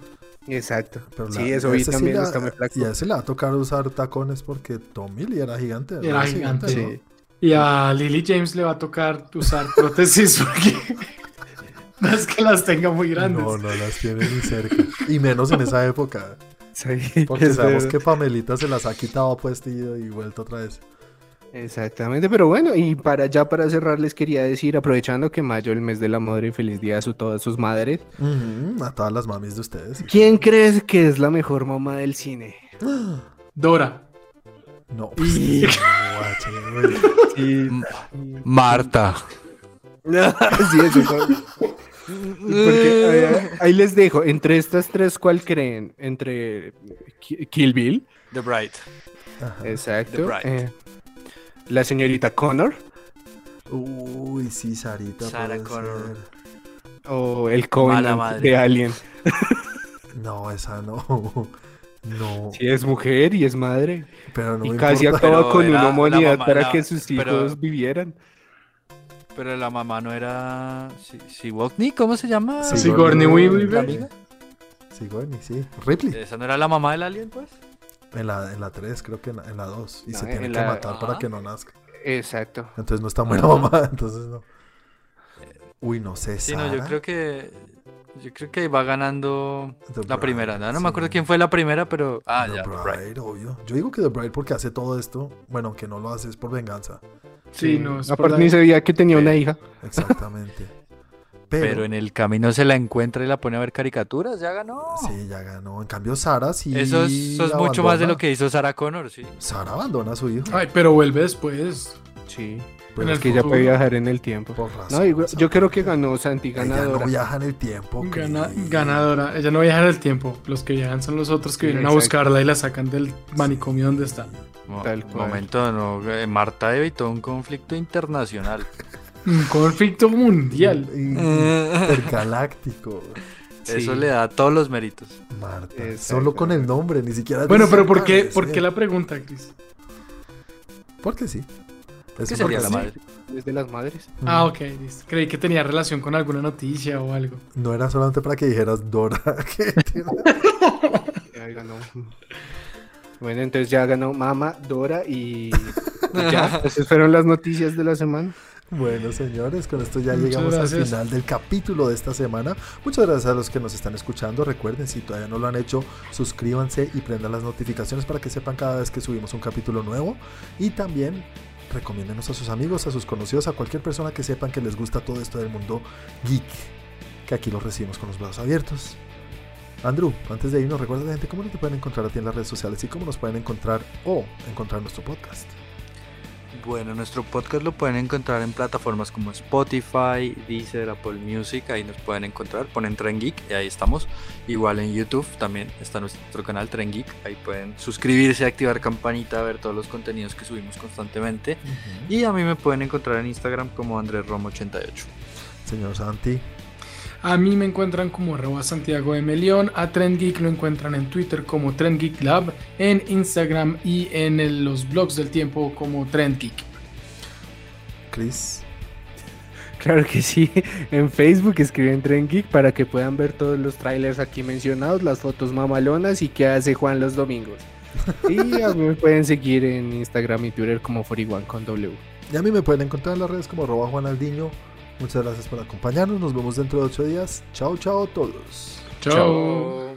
Exacto. Pero la- sí, eso vi ese sí también, la- está muy flaco. Y a ese le va a tocar usar tacones porque Tommy Lee era gigante. Era ¿no? gigante, ¿no? Sí. Y a Lily James le va a tocar usar prótesis porque no es que las tenga muy grandes. No, no las tiene ni cerca. Y menos en esa época. Sí, Porque es sabemos verdad. que Pamelita se las ha quitado puesto y, y vuelto otra vez. Exactamente, pero bueno, y para ya para cerrar les quería decir, aprovechando que mayo, el mes de la madre, y feliz día a su- todas sus madres, A todas las mamis de ustedes. ¿quién crees que es la mejor mamá del cine? Dora. No, pues. Sí. Marta. sí, eso fue- Porque, ahí, ahí les dejo, entre estas tres, ¿cuál creen? Entre Ki- Kill Bill, The Bright. Ajá. exacto. The Bride. eh, la señorita Connor Uy, sí, Sarita. Sarah Connor. ser. o el Covenant de Alien. No, esa no. No, Sí, es mujer y es madre. pero no y me casi importa. acaba Pero con una humanidad mamá- para la- que sus hijos pero- vivieran. Pero la mamá no era. Si- Sigourney, ¿cómo se llama? Sí, Sigourney Weaver. ¿La amiga? Sigourney, sí. Ripley. ¿Esa no era la mamá del alien, pues? En la, en la 3, creo que en la, en la 2. Y No, se en tiene que matar para que no nazca. Exacto. Entonces no está buena mamá, entonces no. Uy, no sé, Sí, no, yo Sara, creo que. Yo creo que va ganando The la Bride, primera. No, no sí. me acuerdo quién fue la primera, pero. Ah, The ya, The Bride. Bride, obvio. Yo digo que The Bride porque hace todo esto. Bueno, aunque no lo hace es por venganza. Sí, no, es Aparte ni sabía que tenía una hija. Exactamente. Pero, Pero en el camino se la encuentra y la pone a ver caricaturas, ya ganó. sí, ya ganó. En cambio, Sara sí. Eso es, eso es mucho más de lo que hizo Sarah Connor, sí. Sara abandona a su hijo. Ay, pero vuelve después. Sí. Pero en es el Que ella puede viajar en el tiempo. por razón. No, igual- esa yo creo que ganó Santi Ella ganadora. no viaja en el tiempo. Gana- Cris. ganadora. Ella no viaja en el tiempo. Los que viajan son los otros que Sí, vienen a buscarla y la sacan del manicomio donde está. Mo- Tal cual. momento, no. eh, Marta evitó un conflicto internacional. Un conflicto mundial. Intergaláctico. Sí. Eso le da todos los méritos. Marta. Exacto. Solo con el nombre, ni siquiera. Bueno, pero ¿por qué. ¿por qué la pregunta, Chris? Porque sí. ¿Qué Eso sería porque la madre? Desde las madres. Ah, ok. listo. Creí que tenía relación con alguna noticia o algo. No era solamente para que dijeras Dora. que tiene- Ya ganó. Bueno, entonces ya ganó Mama, Dora y ya. Esas fueron las noticias de la semana. Bueno, señores, con esto ya Muchas llegamos al final del capítulo de esta semana. Muchas gracias a los que nos están escuchando. Recuerden, si todavía no lo han hecho, suscríbanse y prendan las notificaciones para que sepan cada vez que subimos un capítulo nuevo. Y también recomiéndenos a sus amigos, a sus conocidos, a cualquier persona que sepan que les gusta todo esto del mundo geek. Que aquí los recibimos con los brazos abiertos. Andrew, antes de irnos, recuerda gente cómo te pueden encontrar a ti en las redes sociales y cómo nos pueden encontrar o encontrar nuestro podcast. Bueno, nuestro podcast lo pueden encontrar en plataformas como Spotify, Deezer, Apple Music, ahí nos pueden encontrar, ponen Tren Geek y ahí estamos. Igual en YouTube también está nuestro canal Tren Geek, ahí pueden suscribirse, activar campanita, ver todos los contenidos que subimos constantemente. Y a mí me pueden encontrar en Instagram como Andrés Romo 88. Señor Santi. A mí me encuentran como arroba Santiago de Melión, a Trend Geek lo encuentran en Twitter como Trend Geek Lab, en Instagram y en el- los blogs del tiempo como Trend Geek. Chris. Claro que sí. En Facebook escriben Tren Geek para que puedan ver todos los trailers aquí mencionados, las fotos mamalonas y qué hace Juan los domingos. Y a mí me pueden seguir en Instagram y Twitter como 41 con W. Y a mí me pueden encontrar en las redes como arroba Juan Aldiño. Muchas gracias por acompañarnos. Nos vemos dentro de ocho días. Chao, chao a todos. Chao.